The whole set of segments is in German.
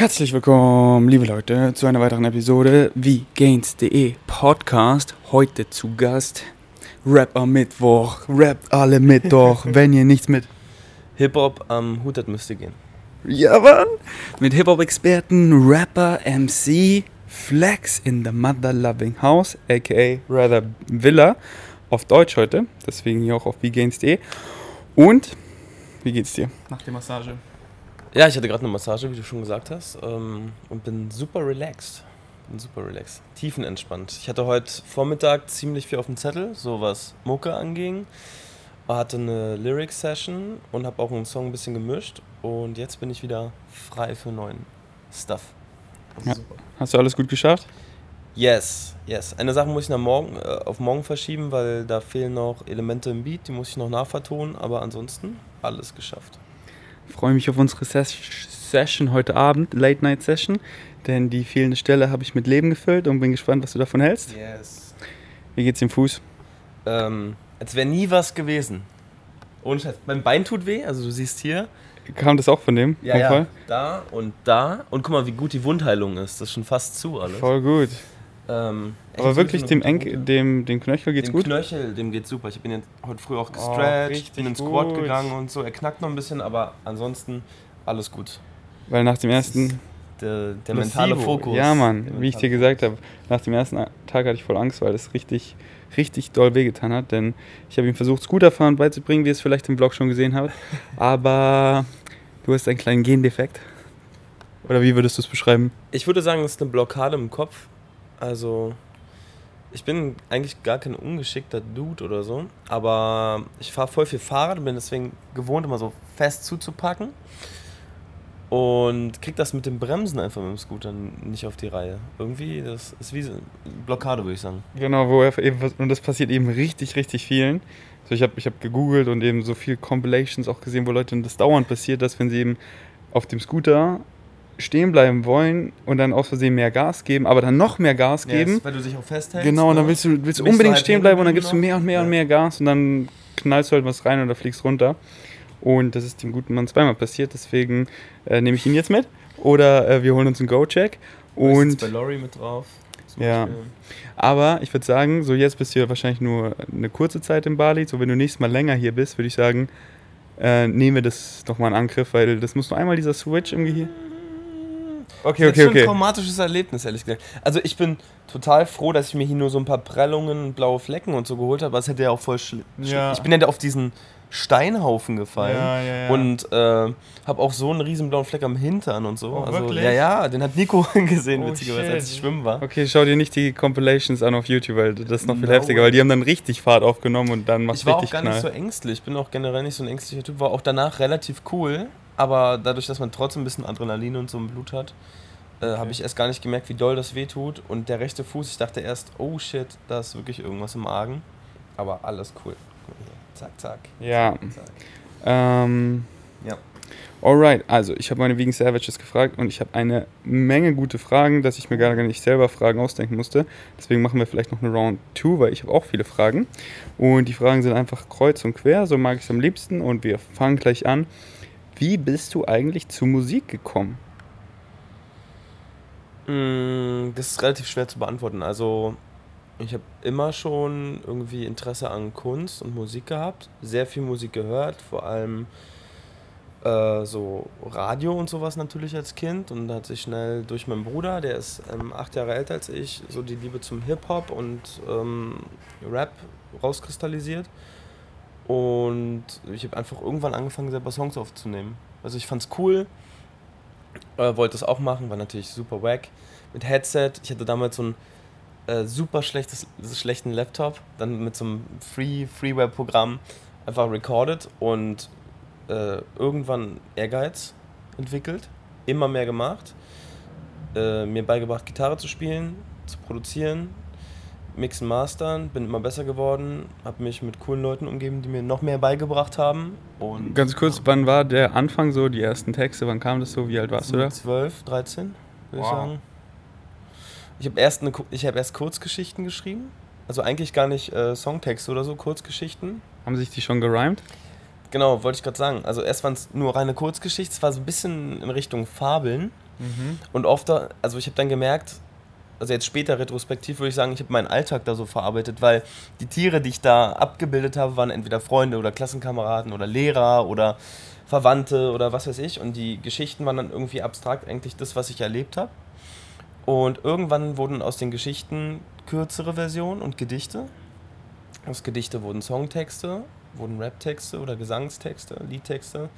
Herzlich willkommen, liebe Leute, zu einer weiteren Episode wie Gains.de Podcast. Heute zu Gast Rapper Mittwoch. Rappt alle Mittwoch, wenn ihr nichts mit Hip-Hop am Hut hat, müsste gehen. Ja, Mann! Mit Hip-Hop-Experten, Rapper, MC, Flex in the Mother Loving House, aka Rather Villa, auf Deutsch heute, deswegen hier auch auf VGains.de. Und, wie geht's dir nach der Massage? Ja, ich hatte gerade eine Massage, wie du schon gesagt hast, ähm, und bin super relaxed. Bin super relaxed. Tiefenentspannt. Ich hatte heute Vormittag ziemlich viel auf dem Zettel, so was Mucke anging. Hatte eine Lyric-Session und habe auch einen Song ein bisschen gemischt. Und jetzt bin ich wieder frei für neuen Stuff. Ja. Hast du alles gut geschafft? Yes, yes. Eine Sache muss ich nach morgen, äh, auf morgen verschieben, weil da fehlen noch Elemente im Beat, die muss ich noch nachvertonen, aber ansonsten alles geschafft. Freue mich auf unsere Ses Session heute Abend, Late Night Session, denn die fehlende Stelle habe ich mit Leben gefüllt und bin gespannt, was du davon hältst. Yes. Wie geht's dem Fuß? Ähm, als wäre nie was gewesen. Ohne Scheiß. Mein Bein tut weh, also du siehst hier. Kam das auch von dem? Ja, ja. Fall? Da und da. Und guck mal, wie gut die Wundheilung ist. Das ist schon fast zu alles. Voll gut. Ähm, Aber wirklich dem, Enk dem, dem Knöchel geht's dem gut? Knöchel, dem geht's super. Ich bin jetzt heute früh auch Oh, gestretcht, richtig bin ins Squat gut. gegangen und so. Er knackt noch ein bisschen, aber ansonsten alles gut. Weil nach dem ersten Der, der mentale. Fokus. Ja, Mann, wie ich dir gesagt habe, nach dem ersten Tag hatte ich voll Angst, weil es richtig, richtig doll wehgetan hat. Denn ich habe ihm versucht, Scooterfahren beizubringen, wie ihr es vielleicht im Vlog schon gesehen habt. Aber du hast einen kleinen Gendefekt. Oder wie würdest du es beschreiben? Ich würde sagen, es ist eine Blockade im Kopf. Also, ich bin eigentlich gar kein ungeschickter Dude oder so, aber ich fahre voll viel Fahrrad und bin deswegen gewohnt, immer so fest zuzupacken. Und krieg das mit dem Bremsen einfach mit dem Scooter nicht auf die Reihe. Irgendwie, das ist wie Blockade, würde ich sagen. Genau, wo eben, und das passiert eben richtig, richtig vielen. So, ich habe ich hab gegoogelt und eben so viel Compilations auch gesehen, wo Leuten das dauernd passiert, dass wenn sie eben auf dem Scooter stehen bleiben wollen und dann aus Versehen mehr Gas geben, aber dann noch mehr Gas geben. weil du dich auch festhältst. Genau, und dann ne? willst du, willst du unbedingt halt stehen bleiben und dann gibst du mehr und mehr noch? und mehr Gas und dann knallst du halt was rein oder fliegst runter. Und das ist dem guten Mann zweimal passiert, deswegen äh, nehme ich ihn jetzt mit. Oder äh, wir holen uns einen Go-Check. Und bei Lori mit drauf. Ja. Beispiel. aber ich würde sagen, so jetzt bist du ja wahrscheinlich nur eine kurze Zeit in Bali. So wenn du nächstes Mal länger hier bist, würde ich sagen, äh, nehmen wir das nochmal in Angriff, weil das muss nur einmal dieser Switch im Gehirn. Okay, Das ist okay, schon ein okay. traumatisches Erlebnis, ehrlich gesagt. Also ich bin total froh, dass ich mir hier nur so ein paar Prellungen, blaue Flecken und so geholt habe, aber es hätte ja auch voll schlimm. Ja. Ich bin ja auf diesen Steinhaufen gefallen Ja, ja, ja. und äh, habe auch so einen riesen blauen Fleck am Hintern und so. Oh, also, wirklich? ja, ja, den hat Nico gesehen, Oh, witzigerweise, als shit. ich schwimmen war. Okay, schau dir nicht die Compilations an auf YouTube, weil das ist noch viel No heftiger, way. weil die haben dann richtig Fahrt aufgenommen und dann macht Ich war auch richtig gar Knall. nicht so ängstlich. Ich bin auch generell nicht so ein ängstlicher Typ. War auch danach relativ cool. Aber dadurch, dass man trotzdem ein bisschen Adrenalin und so im Blut hat, äh, habe ich erst gar nicht gemerkt, wie doll das weh tut. Und der rechte Fuß, ich dachte erst, oh shit, da ist wirklich irgendwas im Argen. Aber alles cool. Zack, zack, ja. zack. Ähm, Ja. Alright, also ich habe meine Vegan Savages gefragt und ich habe eine Menge gute Fragen, dass ich mir gar nicht selber Fragen ausdenken musste. Deswegen machen wir vielleicht noch eine Round 2, weil ich habe auch viele Fragen. Und die Fragen sind einfach kreuz und quer, so mag ich es am liebsten. Und wir fangen gleich an. Wie bist du eigentlich zu Musik gekommen? Mm, Das ist relativ schwer zu beantworten. Also, ich habe immer schon irgendwie Interesse an Kunst und Musik gehabt. Sehr viel Musik gehört, vor allem äh, so Radio und sowas natürlich als Kind. Und hat sich schnell durch meinen Bruder, der ist ähm, acht Jahre älter als ich, so die Liebe zum Hip-Hop und ähm, Rap rauskristallisiert. Und ich habe einfach irgendwann angefangen, selber Songs aufzunehmen. Also ich fand's cool, äh, wollte es auch machen, war natürlich super wack. Mit Headset, ich hatte damals so ein äh, super schlechtes, schlechten Laptop, dann mit so einem Free, Freeware-Programm einfach recorded und äh, irgendwann Ehrgeiz entwickelt, immer mehr gemacht, äh, mir beigebracht, Gitarre zu spielen, zu produzieren, mixen, mastern, bin immer besser geworden, habe mich mit coolen Leuten umgeben, die mir noch mehr beigebracht haben. Und Ganz kurz, wann war der Anfang so, die ersten Texte, wann kam das so, wie alt warst du da? 12, 13, würde ich Wow. sagen. Ich habe erst, eine ich hab erst Kurzgeschichten geschrieben. Also eigentlich gar nicht äh, Songtexte oder so, Kurzgeschichten. Haben sich die schon gerimt? Genau, wollte ich gerade sagen. Also erst waren es nur reine Kurzgeschichten, es war so ein bisschen in Richtung Fabeln. Mhm. Und oft, also ich habe dann gemerkt, also jetzt später retrospektiv würde ich sagen, ich habe meinen Alltag da so verarbeitet, weil die Tiere, die ich da abgebildet habe, waren entweder Freunde oder Klassenkameraden oder Lehrer oder Verwandte oder was weiß ich. Und die Geschichten waren dann irgendwie abstrakt eigentlich das, was ich erlebt habe. Und irgendwann wurden aus den Geschichten kürzere Versionen und Gedichte. Aus Gedichte wurden Songtexte, wurden Raptexte oder Gesangstexte, Liedtexte.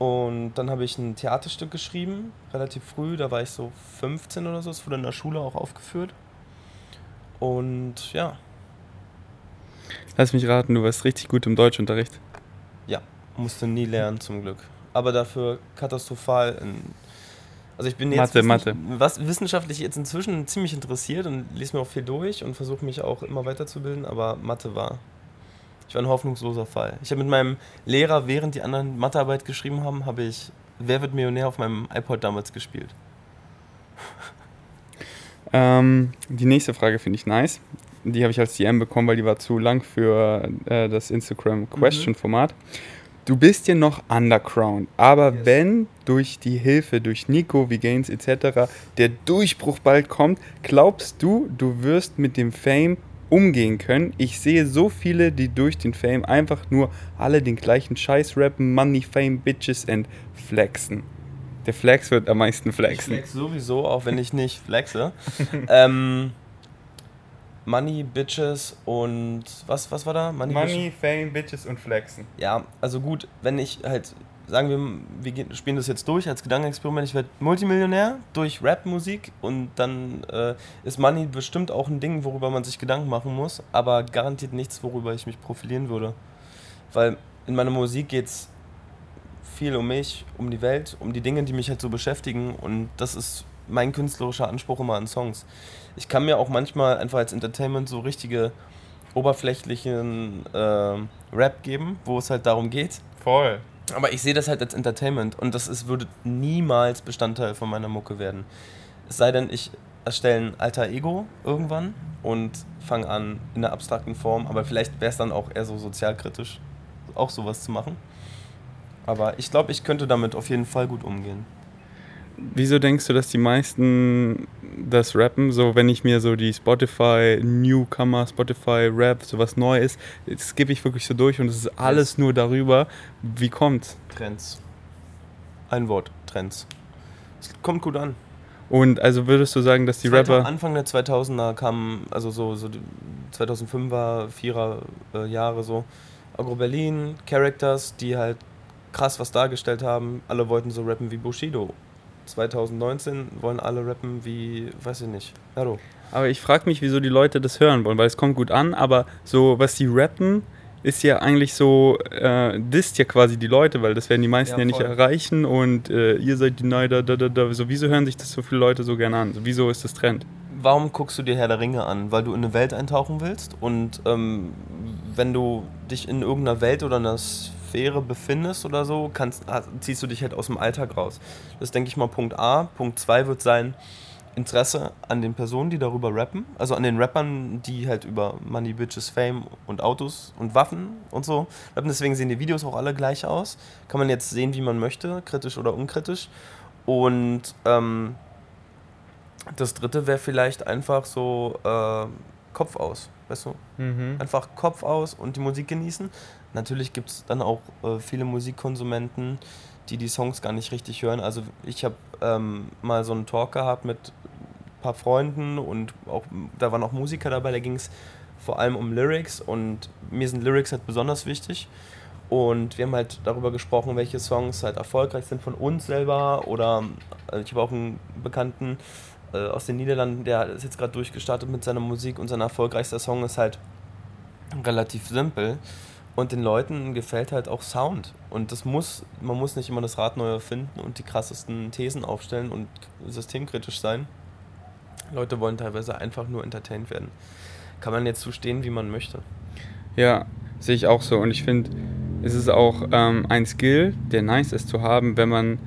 Und dann habe ich ein Theaterstück geschrieben, relativ früh, da war ich so 15 oder so, es wurde in der Schule auch aufgeführt. Und ja. Lass mich raten, du warst richtig gut im Deutschunterricht. Ja, musste nie lernen zum Glück. Aber dafür katastrophal in also ich bin jetzt Mathe, Mathe. was wissenschaftlich jetzt inzwischen ziemlich interessiert und lese mir auch viel durch und versuche mich auch immer weiterzubilden, aber Mathe war ich war ein hoffnungsloser Fall. Ich habe mit meinem Lehrer, während die anderen Mathearbeit geschrieben haben, habe ich Wer wird Millionär auf meinem iPod damals gespielt. Ähm, die nächste Frage finde ich nice. Die habe ich als DM bekommen, weil die war zu lang für äh, das Instagram Question Format. Mhm. Du bist ja noch Underground, aber yes. wenn durch die Hilfe, durch Nico, Gains etc. der Durchbruch bald kommt, glaubst du, du wirst mit dem Fame umgehen können. Ich sehe so viele, die durch den Fame einfach nur alle den gleichen Scheiß rappen, Money, Fame, Bitches and flexen. Der Flex wird am meisten flexen. Ich flex sowieso, auch wenn ich nicht flexe. ähm, Money, Bitches und was, was war da? Money, Money Fame, Bitches und Flexen. Ja, also gut, wenn ich halt sagen wir, wir spielen das jetzt durch als Gedankenexperiment, ich werde Multimillionär durch Rap-Musik und dann äh, ist Money bestimmt auch ein Ding, worüber man sich Gedanken machen muss, aber garantiert nichts, worüber ich mich profilieren würde. Weil in meiner Musik geht es viel um mich, um die Welt, um die Dinge, die mich halt so beschäftigen und das ist mein künstlerischer Anspruch immer an Songs. Ich kann mir auch manchmal einfach als Entertainment so richtige oberflächlichen äh, Rap geben, wo es halt darum geht. Voll. Aber ich sehe das halt als Entertainment und das ist, würde niemals Bestandteil von meiner Mucke werden. Es sei denn, ich erstelle ein alter Ego irgendwann und fange an in der abstrakten Form, aber vielleicht wäre es dann auch eher so sozialkritisch, auch sowas zu machen. Aber ich glaube, ich könnte damit auf jeden Fall gut umgehen. Wieso denkst du, dass die meisten das rappen? So, wenn ich mir so die Spotify Newcomer, Spotify Rap, sowas neu ist, skippe ich wirklich so durch und es ist alles nur darüber. Wie kommt's? Trends. Ein Wort, Trends. Es kommt gut an. Und also würdest du sagen, dass die Rapper. Anfang der 2000er kamen, also so, so 2005er, 4er äh, Jahre so, Agro Berlin, Characters, die halt krass was dargestellt haben. Alle wollten so rappen wie Bushido 2019 wollen alle rappen wie, weiß ich nicht, Hero. Aber ich frage mich, wieso die Leute das hören wollen, weil es kommt gut an, aber so, was die rappen, ist ja eigentlich so, äh, disst ja quasi die Leute, weil das werden die meisten ja, ja nicht erreichen und äh, ihr seid die Neider, da, da, da. So, wieso hören sich das so viele Leute so gerne an? So, wieso ist das Trend? Warum guckst du dir Herr der Ringe an? Weil du in eine Welt eintauchen willst und ähm, wenn du dich in irgendeiner Welt oder einer Sphäre befindest oder so, kannst, ziehst du dich halt aus dem Alltag raus. Das denke ich mal Punkt A. Punkt 2 wird sein Interesse an den Personen, die darüber rappen. Also an den Rappern, die halt über Money, Bitches, Fame und Autos und Waffen und so rappen. Deswegen sehen die Videos auch alle gleich aus. Kann man jetzt sehen, wie man möchte, kritisch oder unkritisch. Und ähm, das dritte wäre vielleicht einfach so äh, Kopf aus, weißt du? Mhm. Einfach Kopf aus und die Musik genießen. Natürlich gibt es dann auch äh, viele Musikkonsumenten, die die Songs gar nicht richtig hören. Also ich habe ähm, mal so einen Talk gehabt mit ein paar Freunden und auch da waren auch Musiker dabei, da ging es vor allem um Lyrics und mir sind Lyrics halt besonders wichtig. Und wir haben halt darüber gesprochen, welche Songs halt erfolgreich sind von uns selber. Oder also ich habe auch einen Bekannten äh, aus den Niederlanden, der ist jetzt gerade durchgestartet mit seiner Musik und sein erfolgreichster Song ist halt relativ simpel. Und den Leuten gefällt halt auch Sound. Und das muss, man muss nicht immer das Rad neu erfinden und die krassesten Thesen aufstellen und systemkritisch sein. Leute wollen teilweise einfach nur entertained werden. Kann man jetzt zustehen, wie man möchte. Ja, sehe ich auch so. Und ich finde, es ist auch ähm, ein Skill, der nice ist zu haben, wenn man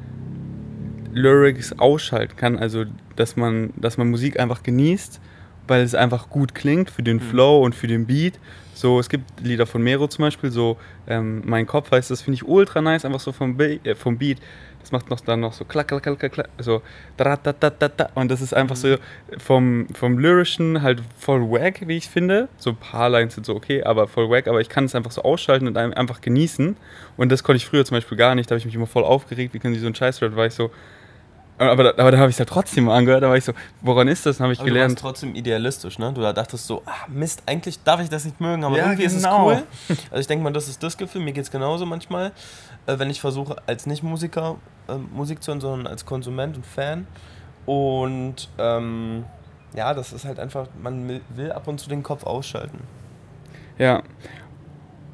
Lyrics ausschalten kann. Also, dass man, dass man Musik einfach genießt weil es einfach gut klingt für den Flow und für den Beat. So, es gibt Lieder von Mero zum Beispiel, so ähm, Mein Kopf heißt das, finde ich ultra nice, einfach so vom, Be äh, vom Beat. Das macht noch dann noch so klack, klack, klack, klack, so da, da, da, da, da. Und das ist einfach so vom, vom Lyrischen halt voll wack, wie ich finde. So ein paar Lines sind so okay, aber voll wack. Aber ich kann es einfach so ausschalten und einfach genießen. Und das konnte ich früher zum Beispiel gar nicht. Da habe ich mich immer voll aufgeregt, wie können sie so einen Scheiß rap, war ich so, aber, da, aber da habe ich es ja trotzdem angehört, da war ich so, woran ist das? Habe ich aber gelernt. Du warst trotzdem idealistisch, ne? Du dachtest so, ah, Mist, eigentlich darf ich das nicht mögen, aber Ja, irgendwie ist es genau. cool. Also ich denke mal, das ist das Gefühl, mir geht es genauso manchmal, äh, wenn ich versuche, als Nicht-Musiker äh, Musik zu hören, sondern als Konsument und Fan. Und ähm, ja, das ist halt einfach, man will ab und zu den Kopf ausschalten. Ja.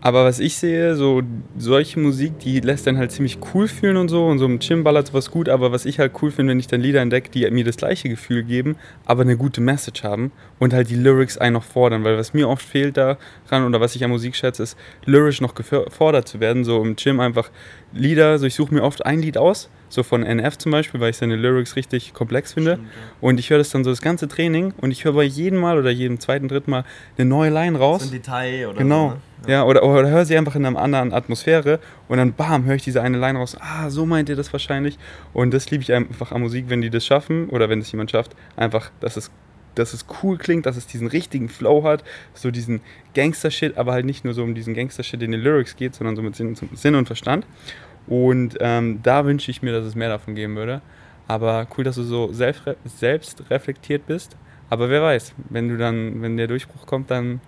Aber was ich sehe, so solche Musik, die lässt dann halt ziemlich cool fühlen und so. Und so im Gym ballert sowas gut. Aber was ich halt cool finde, wenn ich dann Lieder entdecke, die mir das gleiche Gefühl geben, aber eine gute Message haben und halt die Lyrics einen noch fordern. Weil was mir oft fehlt daran oder was ich an Musik schätze, ist, lyrisch noch gefordert zu werden. So im Gym einfach Lieder, so ich suche mir oft ein Lied aus. So von NF zum Beispiel, weil ich seine Lyrics richtig komplex finde. Stimmt, ja. Und ich höre das dann so das ganze Training und ich höre bei jedem Mal oder jedem zweiten, dritten Mal eine neue Line raus. So ein Detail oder Genau. so. Ne? Ja, oder, oder höre sie einfach in einer anderen Atmosphäre und dann bam, höre ich diese eine Line raus. Ah, so meint ihr das wahrscheinlich. Und das liebe ich einfach an Musik, wenn die das schaffen oder wenn es jemand schafft, einfach, dass es, dass es cool klingt, dass es diesen richtigen Flow hat, so diesen Gangster-Shit, aber halt nicht nur so um diesen Gangster-Shit in den Lyrics geht, sondern so mit Sinn, Sinn und Verstand. Und ähm, da wünsche ich mir, dass es mehr davon geben würde. Aber cool, dass du so selbst, selbst reflektiert bist. Aber wer weiß, wenn du dann, wenn der Durchbruch kommt, dann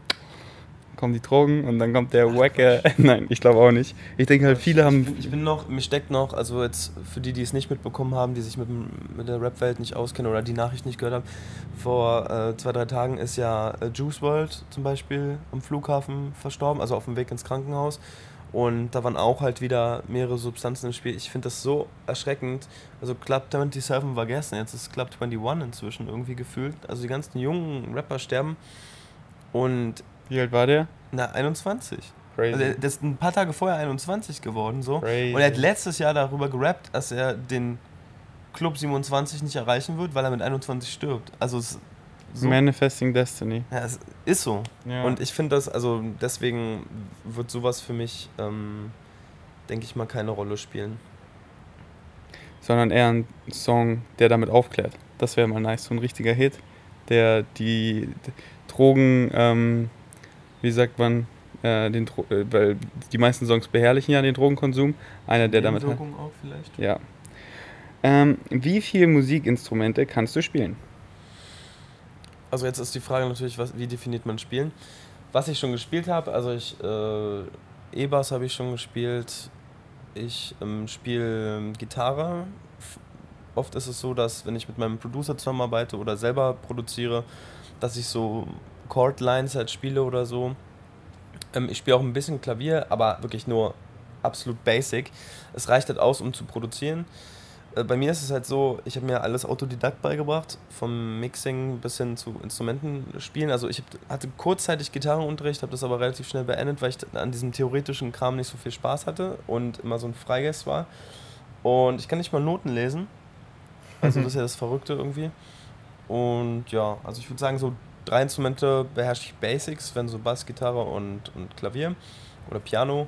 kommen die Drogen und dann kommt der Wacke. Nein, ich glaube auch nicht. Ich denke halt, viele Ich haben. bin, ich bin noch, mir steckt noch, also jetzt für die, die es nicht mitbekommen haben, die sich mit, mit der Rap-Welt nicht auskennen oder die Nachricht nicht gehört haben, vor äh, zwei, drei Tagen ist ja äh, Juice World zum Beispiel am Flughafen verstorben, also auf dem Weg ins Krankenhaus. Und da waren auch halt wieder mehrere Substanzen im Spiel. Ich finde das so erschreckend. Also Club 27 war gestern, jetzt ist Club 21 inzwischen irgendwie gefühlt. Also die ganzen jungen Rapper sterben. Und Wie alt war der? na, 21. Crazy. Also, der ist ein paar Tage vorher 21 geworden so. Crazy. Und er hat letztes Jahr darüber gerappt, dass er den Club 27 nicht erreichen wird, weil er mit 21 stirbt. Also es, so, Manifesting Destiny. ja, es ist so. Ja. Und ich finde das, also deswegen wird sowas für mich, ähm, denke ich mal, keine Rolle spielen. Sondern eher ein Song, der damit aufklärt. Das wäre mal nice, so ein richtiger Hit, der die Drogen, ähm, wie sagt man, äh, den Dro äh, weil die meisten Songs beherrlichen ja den Drogenkonsum. Einer, der damit. halt- auch vielleicht. Ja. Ähm, wie viele Musikinstrumente kannst du spielen? Also jetzt ist die Frage natürlich, was, wie definiert man Spielen? Was ich schon gespielt habe, also ich äh, E-Bass habe ich schon gespielt. Ich ähm, spiele ähm, Gitarre. Oft ist es so, dass wenn ich mit meinem Producer zusammenarbeite oder selber produziere, dass ich so Chordlines halt spiele oder so. Ähm, ich spiele auch ein bisschen Klavier, aber wirklich nur absolut basic. Es reicht halt aus, um zu produzieren. Äh, Bei mir ist es halt so, ich habe mir alles Autodidakt beigebracht, vom Mixing bis hin zu Instrumenten spielen. Also ich hatte kurzzeitig Gitarrenunterricht, habe das aber relativ schnell beendet, weil ich an diesem theoretischen Kram nicht so viel Spaß hatte und immer so ein Freigeist war. Und ich kann nicht mal Noten lesen. Also das ist ja das Verrückte irgendwie. Und ja, also ich würde sagen, so drei Instrumente beherrsche ich Basics, wenn so Bass, Gitarre und, und Klavier oder Piano.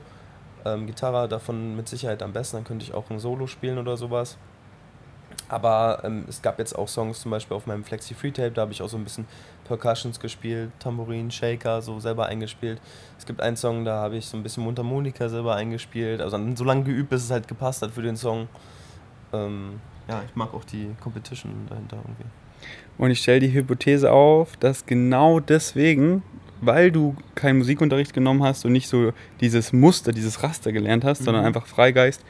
Ähm, Gitarre davon mit Sicherheit am besten, dann könnte ich auch ein Solo spielen oder sowas. Aber ähm, es gab jetzt auch Songs, zum Beispiel auf meinem Flexi Free Tape, da habe ich auch so ein bisschen Percussions gespielt, Tambourin, Shaker, so selber eingespielt. Es gibt einen Song, da habe ich so ein bisschen Mundharmonika selber eingespielt. Also so lange geübt, bis es halt gepasst hat für den Song. Ähm, ja, ich mag auch die Competition dahinter irgendwie. Und ich stelle die Hypothese auf, dass genau deswegen, weil du keinen Musikunterricht genommen hast und nicht so dieses Muster, dieses Raster gelernt hast, sondern Mhm. einfach Freigeist,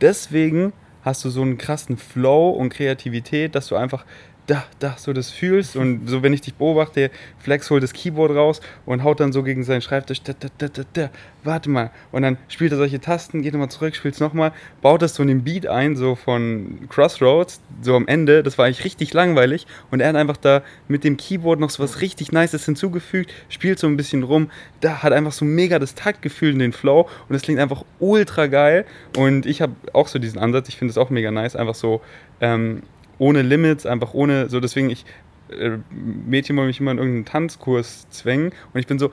deswegen hast du so einen krassen Flow und Kreativität, dass du einfach da, da, so das fühlst und so, wenn ich dich beobachte, Flex holt das Keyboard raus und haut dann so gegen seinen Schreibtisch, da, da, da, da, da, warte mal, und dann spielt er solche Tasten, geht nochmal zurück, spielt es nochmal, baut das so in den Beat ein, so von Crossroads, so am Ende, das war eigentlich richtig langweilig und er hat einfach da mit dem Keyboard noch so was richtig Nices hinzugefügt, spielt so ein bisschen rum, da hat einfach so mega das Taktgefühl in den Flow und es klingt einfach ultra geil. Und ich habe auch so diesen Ansatz, ich finde es auch mega nice, einfach so, ähm, ohne Limits, einfach ohne, so deswegen ich äh, Mädchen wollen mich immer in irgendeinen Tanzkurs zwängen und ich bin so,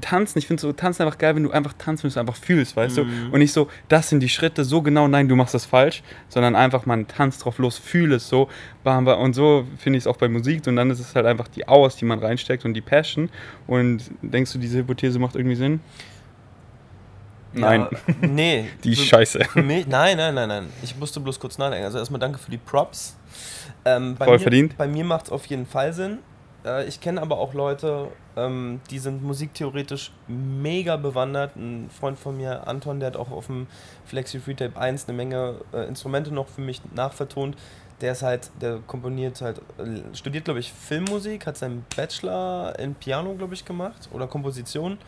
tanzen, ich finde so, tanzen einfach geil, wenn du einfach tanzen, wenn du einfach fühlst, weißt Mhm. du? Und nicht so, das sind die Schritte, so genau, nein, du machst das falsch, sondern einfach, man tanzt drauf los, fühl es so, und so finde ich es auch bei Musik und dann ist es halt einfach die Hours, die man reinsteckt und die Passion und denkst du, diese Hypothese macht irgendwie Sinn? Nein. Ja, nee. Die für- scheiße. Mich, nein, nein, nein, nein. Ich musste bloß kurz nachdenken. Also erstmal danke für die Props. Ähm, bei Voll mir, verdient. Bei mir macht es auf jeden Fall Sinn. Äh, ich kenne aber auch Leute, ähm, die sind musiktheoretisch mega bewandert. Ein Freund von mir, Anton, der hat auch auf dem Flexi Free Tape 1 eine Menge äh, Instrumente noch für mich nachvertont. Der ist halt, der komponiert halt, äh, studiert glaube ich Filmmusik, hat seinen Bachelor in Piano glaube ich gemacht oder Komposition.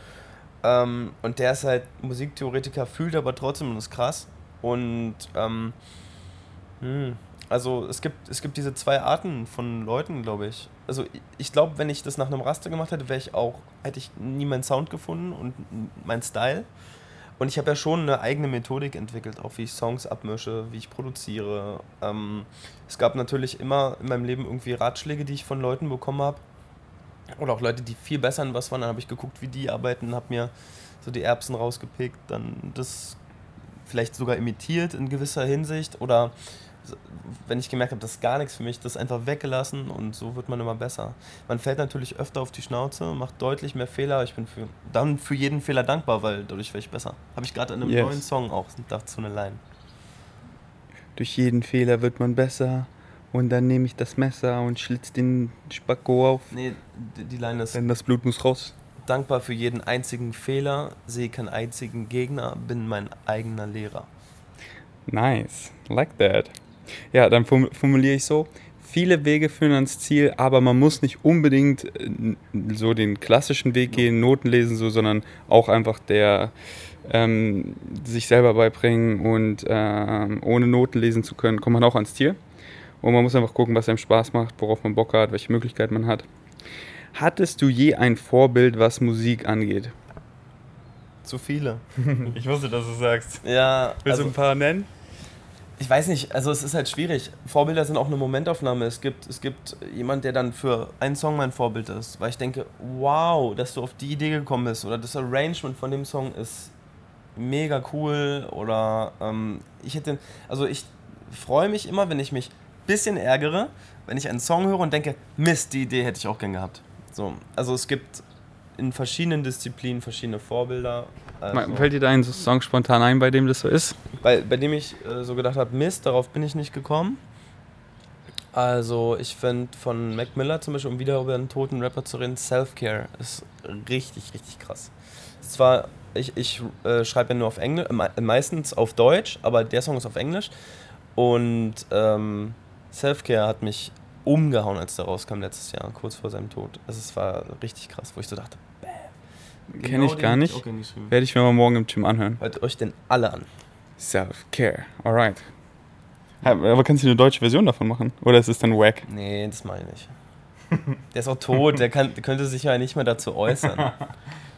Ähm, und der ist halt Musiktheoretiker, fühlt aber trotzdem und ist krass. Und ähm, hm, also es gibt, es gibt diese zwei Arten von Leuten, glaube ich. Also ich- glaube, wenn ich das nach einem Raster gemacht hätte, wäre ich auch, hätte ich nie meinen Sound gefunden und meinen Style. Und ich habe ja schon eine eigene Methodik entwickelt, auch wie ich Songs abmische, wie ich produziere. Ähm, es gab natürlich immer in meinem Leben irgendwie Ratschläge, die ich von Leuten bekommen habe. Oder auch Leute, die viel besser in was waren. Dann habe ich geguckt, wie die arbeiten, habe mir so die Erbsen rausgepickt, dann das vielleicht sogar imitiert in gewisser Hinsicht. Oder wenn ich gemerkt habe, das ist gar nichts für mich, das einfach weggelassen und so wird man immer besser. Man fällt natürlich öfter auf die Schnauze, macht deutlich mehr Fehler. Ich bin für, dann für jeden Fehler dankbar, weil dadurch werde ich besser. Habe ich gerade in einem Yes. neuen Song auch dazu eine Line. Durch jeden Fehler wird man besser und dann nehme ich das Messer und schlitz den Spacko auf, Nee, die, Line ist denn das Blut muss raus. dankbar für jeden einzigen Fehler, sehe keinen einzigen Gegner, bin mein eigener Lehrer. Nice, like that. Ja, dann form- formuliere ich so. Viele Wege führen ans Ziel, aber man muss nicht unbedingt äh, so den klassischen Weg gehen, Noten lesen, so, sondern auch einfach der ähm, sich selber beibringen und ähm, ohne Noten lesen zu können, kommt man auch ans Ziel. Und man muss einfach gucken, was einem Spaß macht, worauf man Bock hat, welche Möglichkeiten man hat. Hattest du je ein Vorbild, was Musik angeht? Zu viele. Ich wusste, dass du sagst. Ja, Willst du also, ein paar nennen? ich weiß nicht, also es ist halt schwierig. Vorbilder sind auch eine Momentaufnahme. Es gibt, es gibt jemand, der dann für einen Song mein Vorbild ist, weil ich denke, wow, dass du auf die Idee gekommen bist oder das Arrangement von dem Song ist mega cool oder ähm, ich hätte, also ich freue mich immer, wenn ich mich bisschen ärgere, wenn ich einen Song höre und denke, Mist, die Idee hätte ich auch gern gehabt. So, also es gibt in verschiedenen Disziplinen verschiedene Vorbilder. Also, Fällt dir da ein Song spontan ein, bei dem das so ist? bei, bei dem ich äh, so gedacht habe, Mist, darauf bin ich nicht gekommen. Also ich finde von Mac Miller zum Beispiel, um wieder über einen toten Rapper zu reden, Self-Care ist richtig, richtig krass. Zwar, ich, ich äh, schreibe ja nur auf Englisch, äh, meistens auf Deutsch, aber der Song ist auf Englisch. Und ähm, Self-Care hat mich umgehauen, als der rauskam letztes Jahr, kurz vor seinem Tod. Also es war richtig krass, wo ich so dachte, bam. Kenn ich den gar nicht. Werde ich mir mal morgen im Gym anhören. Hört euch denn alle an. Self-Care, alright. Aber kannst du eine deutsche Version davon machen? Oder ist es dann wack? Nee, das meine ich nicht. Der ist auch tot, der, kann, der könnte sich ja nicht mehr dazu äußern.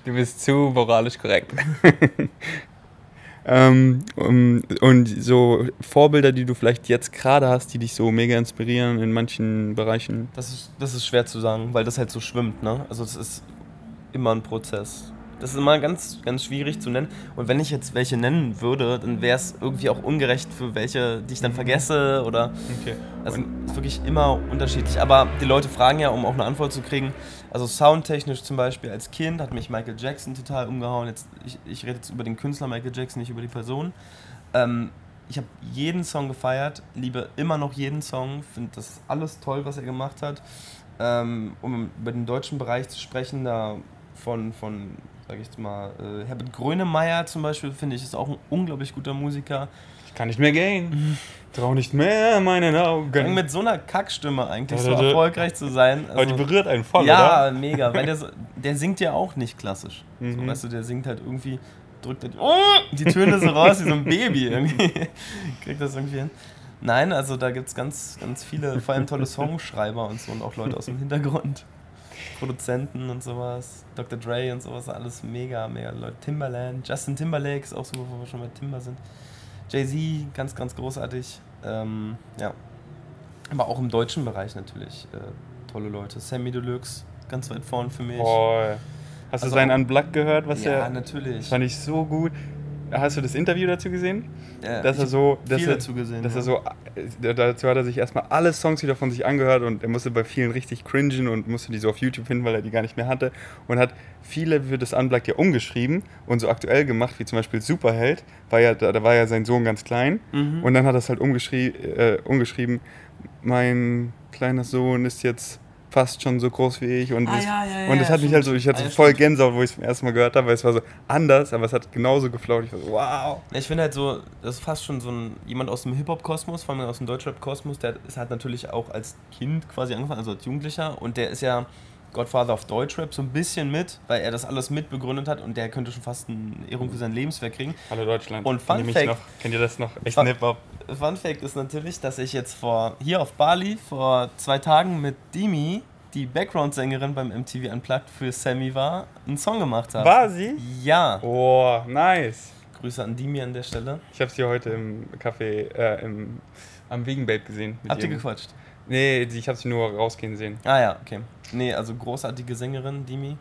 Du bist zu moralisch korrekt. ähm, um, und so Vorbilder, die du vielleicht jetzt gerade hast, die dich so mega inspirieren in manchen Bereichen. Das ist, das ist schwer zu sagen, weil das halt so schwimmt, ne? Also das ist immer ein Prozess. Das ist immer ganz, ganz schwierig zu nennen. Und wenn ich jetzt welche nennen würde, dann wäre es irgendwie auch ungerecht für welche, die ich dann vergesse oder. Okay. Also ist wirklich immer unterschiedlich. Aber die Leute fragen ja, um auch eine Antwort zu kriegen. Also soundtechnisch zum Beispiel als Kind hat mich Michael Jackson total umgehauen. Jetzt, ich, ich rede jetzt über den Künstler Michael Jackson, nicht über die Person. Ähm, ich habe jeden Song gefeiert, liebe immer noch jeden Song, finde das alles toll, was er gemacht hat. Ähm, um über den deutschen Bereich zu sprechen, da von, von sag ich jetzt mal, äh, Herbert Grönemeyer zum Beispiel, finde ich, ist auch ein unglaublich guter Musiker. Ich kann nicht mehr gehen. Trau nicht mehr meinen Augen. mit so einer Kackstimme eigentlich so erfolgreich zu sein. Aber die also- berührt einen voll, ja, oder? mega, weil der, so, der singt ja auch nicht klassisch. So, Mhm. weißt du, der singt halt irgendwie, drückt die, oh, die Töne so raus wie so ein Baby irgendwie. Kriegt das irgendwie hin. Nein, also da gibt es ganz, ganz viele, vor allem tolle Songschreiber und so und auch Leute aus dem Hintergrund. Produzenten und sowas, Dr. Dre und sowas, alles mega, mega Leute. Timbaland, Justin Timberlake ist auch so, wo wir schon bei Timber sind. Jay-Z, ganz, ganz großartig. Ähm, ja. Aber auch im deutschen Bereich natürlich. Äh, tolle Leute. Sammy Deluxe, ganz weit vorn für mich. Boah. Hast Also du seinen Unplugged gehört, was ja, er. natürlich. Fand ich so gut. Hast du das Interview dazu gesehen? Ja, dass er so, dass er, dazu gesehen. dass ja. er so, äh, dazu hat er sich erstmal alle Songs wieder von sich angehört und er musste bei vielen richtig cringen und musste die so auf YouTube finden, weil er die gar nicht mehr hatte und hat viele für das Unplugged ja umgeschrieben und so aktuell gemacht, wie zum Beispiel Superheld, war ja, da, da war ja sein Sohn ganz klein Mhm. und dann hat er es halt umgeschrie äh, umgeschrieben, mein kleiner Sohn ist jetzt fast schon so groß wie ich und, Ah, das, ja, ja, und das hat mich halt so, ich hatte Ah, ja, voll stimmt. Gänsehaut, wo ich es zum ersten Mal gehört habe, weil es war so anders, aber es hat genauso geflaut. Ich war so, wow. Ich finde halt so, das ist fast schon so ein jemand aus dem Hip-Hop-Kosmos, vor allem aus dem Deutschrap-Kosmos, der ist halt natürlich auch als Kind quasi angefangen, also als Jugendlicher und der ist ja Godfather of Deutschrap so ein bisschen mit, weil er das alles mitbegründet hat und der könnte schon fast eine Ehrung für sein Lebenswerk kriegen. Hallo Deutschland. Und Fun Kennt ihr mich Fact- noch? Kennt ihr das noch? Echt Fun- Hip-Hop. Fun Fact ist natürlich, dass ich jetzt vor hier auf Bali vor zwei Tagen mit Dimi, die Background-Sängerin beim MTV Unplugged für Sammy war, einen Song gemacht habe. War sie? Ja. Oh, nice. Grüße an Dimi an der Stelle. Ich habe sie heute im Café, äh, im, am Wegenbelt gesehen. mit Habt ihr gequatscht? Nee, ich habe sie nur rausgehen sehen. Ah ja, okay. Nee, also großartige Sängerin, Dimi.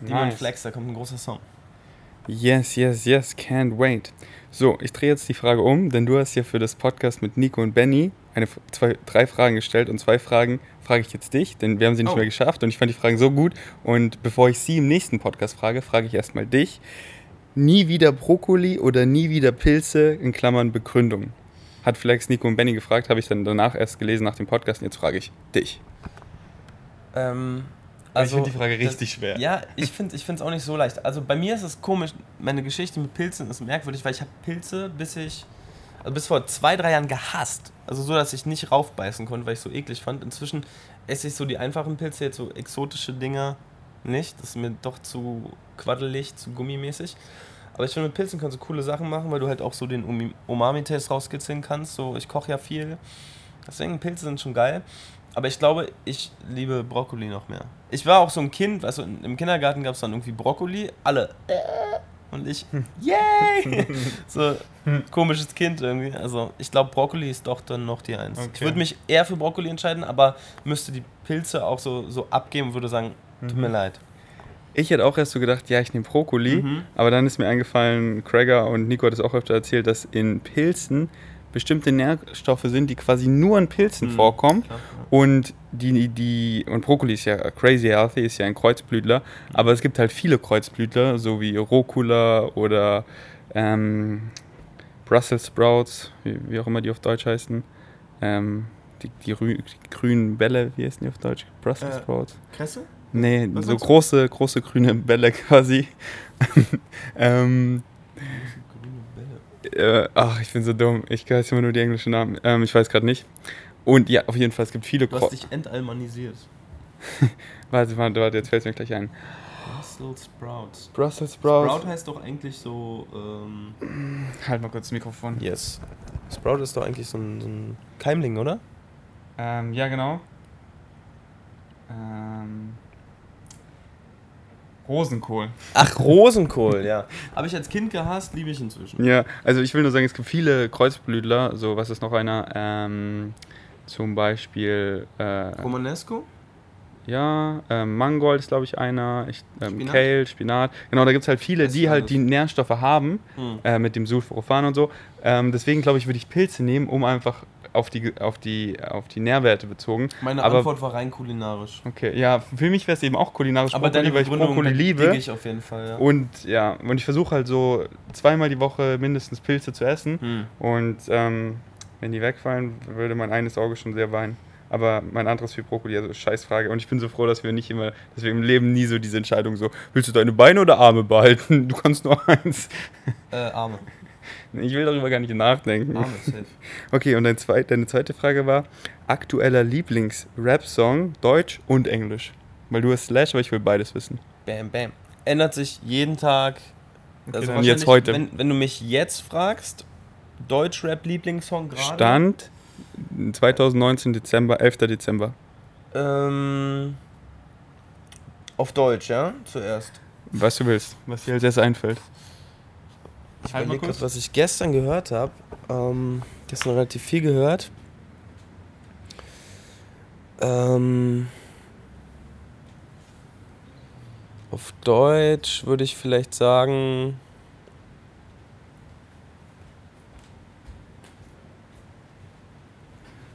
Dimi und Nice. Flex, da kommt ein großer Song. Yes, yes, yes, can't wait. So, ich drehe jetzt die Frage um, denn du hast ja für das Podcast mit Nico und Benny eine, zwei, drei Fragen gestellt und zwei Fragen frage ich jetzt dich, denn wir haben sie nicht Oh. mehr geschafft und ich fand die Fragen so gut. Und bevor ich sie im nächsten Podcast frage, frage ich erstmal dich. Nie wieder Brokkoli oder nie wieder Pilze in Klammern Begründung? Hat Flex Nico und Benny gefragt, habe ich dann danach erst gelesen nach dem Podcast und jetzt frage ich dich. Ähm, Weil ich finde die Frage richtig das, schwer. Ja, ich finde es auch nicht so leicht. Also bei mir ist es komisch, meine Geschichte mit Pilzen ist merkwürdig, weil ich habe Pilze bis ich, also bis vor zwei, drei Jahren gehasst. Also so, dass ich nicht raufbeißen konnte, weil ich so eklig fand. Inzwischen esse ich so die einfachen Pilze, jetzt so exotische Dinger nicht. Das ist mir doch zu quaddelig, zu gummimäßig. Aber ich finde, mit Pilzen kannst du coole Sachen machen, weil du halt auch so den Umami-Taste rauskitzeln kannst. So, ich koche ja viel. Deswegen, Pilze sind schon geil. Aber ich glaube, ich liebe Brokkoli noch mehr. Ich war auch so ein Kind, du, im Kindergarten gab es dann irgendwie Brokkoli, alle. Und ich, yay! so komisches Kind irgendwie. Also ich glaube, Brokkoli ist doch dann noch die Eins. Ich Okay. würde mich eher für Brokkoli entscheiden, aber müsste die Pilze auch so, so abgeben und würde sagen, tut mir leid. Ich hätte auch erst so gedacht, ja, ich nehme Brokkoli, Mhm. aber dann ist mir eingefallen, Craigger und Nico hat es auch öfter erzählt, dass in Pilzen bestimmte Nährstoffe sind, die quasi nur in Pilzen Mhm. vorkommen. Klar, Und die, die, und Brokkoli ist ja crazy healthy, ist ja ein Kreuzblütler, aber es gibt halt viele Kreuzblütler, so wie Rucola oder ähm, Brussels Sprouts, wie, wie auch immer die auf Deutsch heißen. Ähm, die, die, die grünen Bälle, wie heißen die auf Deutsch? Brussels Äh, Sprouts. Kresse? Nee, Was so große, große grüne Bälle quasi. ähm, Grüne Bälle. äh, ach, ich bin so dumm. Ich weiß immer nur die englischen Namen. Ähm, ich weiß gerade nicht. Und ja, auf jeden Fall, es gibt viele Du hast dich entalmanisiert. Warte, warte, warte, jetzt fällt es mir gleich ein. Brussels Sprouts. Brussels Sprout heißt doch eigentlich so, ähm, Halt mal kurz das Mikrofon. Yes. Sprout ist doch eigentlich so ein, so ein Keimling, oder? Ähm, ja, genau. Ähm, Rosenkohl. Ach, Rosenkohl, ja. Habe ich als Kind gehasst, liebe ich inzwischen. Ja, also ich will nur sagen, es gibt viele Kreuzblütler. So, was ist noch einer? Ähm, zum Beispiel. Äh, Romanesco? Ja, ähm, Mangold ist, glaube ich, einer. Ich, ähm, Spinat? Kale, Spinat. Genau, da gibt es halt viele, Das die halt die Nährstoffe haben, Hm. äh, mit dem Sulforophan und so. Ähm, deswegen, glaube ich, würde ich Pilze nehmen, um einfach auf die, auf die, auf die Nährwerte bezogen. Meine Aber- Antwort war rein kulinarisch. Okay, ja, für mich wäre es eben auch kulinarisch Aber Brokkoli, weil ich Brokkoli liebe. liebe ich auf jeden Fall, ja. Und ja, und ich versuche halt so zweimal die Woche mindestens Pilze zu essen. Hm. Und ähm, wenn die wegfallen, würde mein eines Auge schon sehr weinen. Aber mein anderes für Brokkoli, also Scheißfrage. Und ich bin so froh, dass wir nicht immer, dass wir im Leben nie so diese Entscheidung so, willst du deine Beine oder Arme behalten? Du kannst nur eins. Äh, Arme. Ich will darüber gar nicht nachdenken. Okay, und dein zweit, deine zweite Frage war, aktueller Lieblings-Rap-Song, Deutsch und Englisch. Weil du hast Slash, aber ich will beides wissen. Bam, bam. Ändert sich jeden Tag. Also dann jetzt heute. Wenn, wenn du mich jetzt fragst, Deutschrap-Lieblingssong gerade? Stand 2019 Dezember, 11. Dezember. Ähm, auf Deutsch, ja? Zuerst. Was du willst, was dir als erstes einfällt. Ich halt, halt überlege gerade, was ich gestern gehört habe. Ähm, gestern relativ viel gehört. Ähm, auf Deutsch würde ich vielleicht sagen.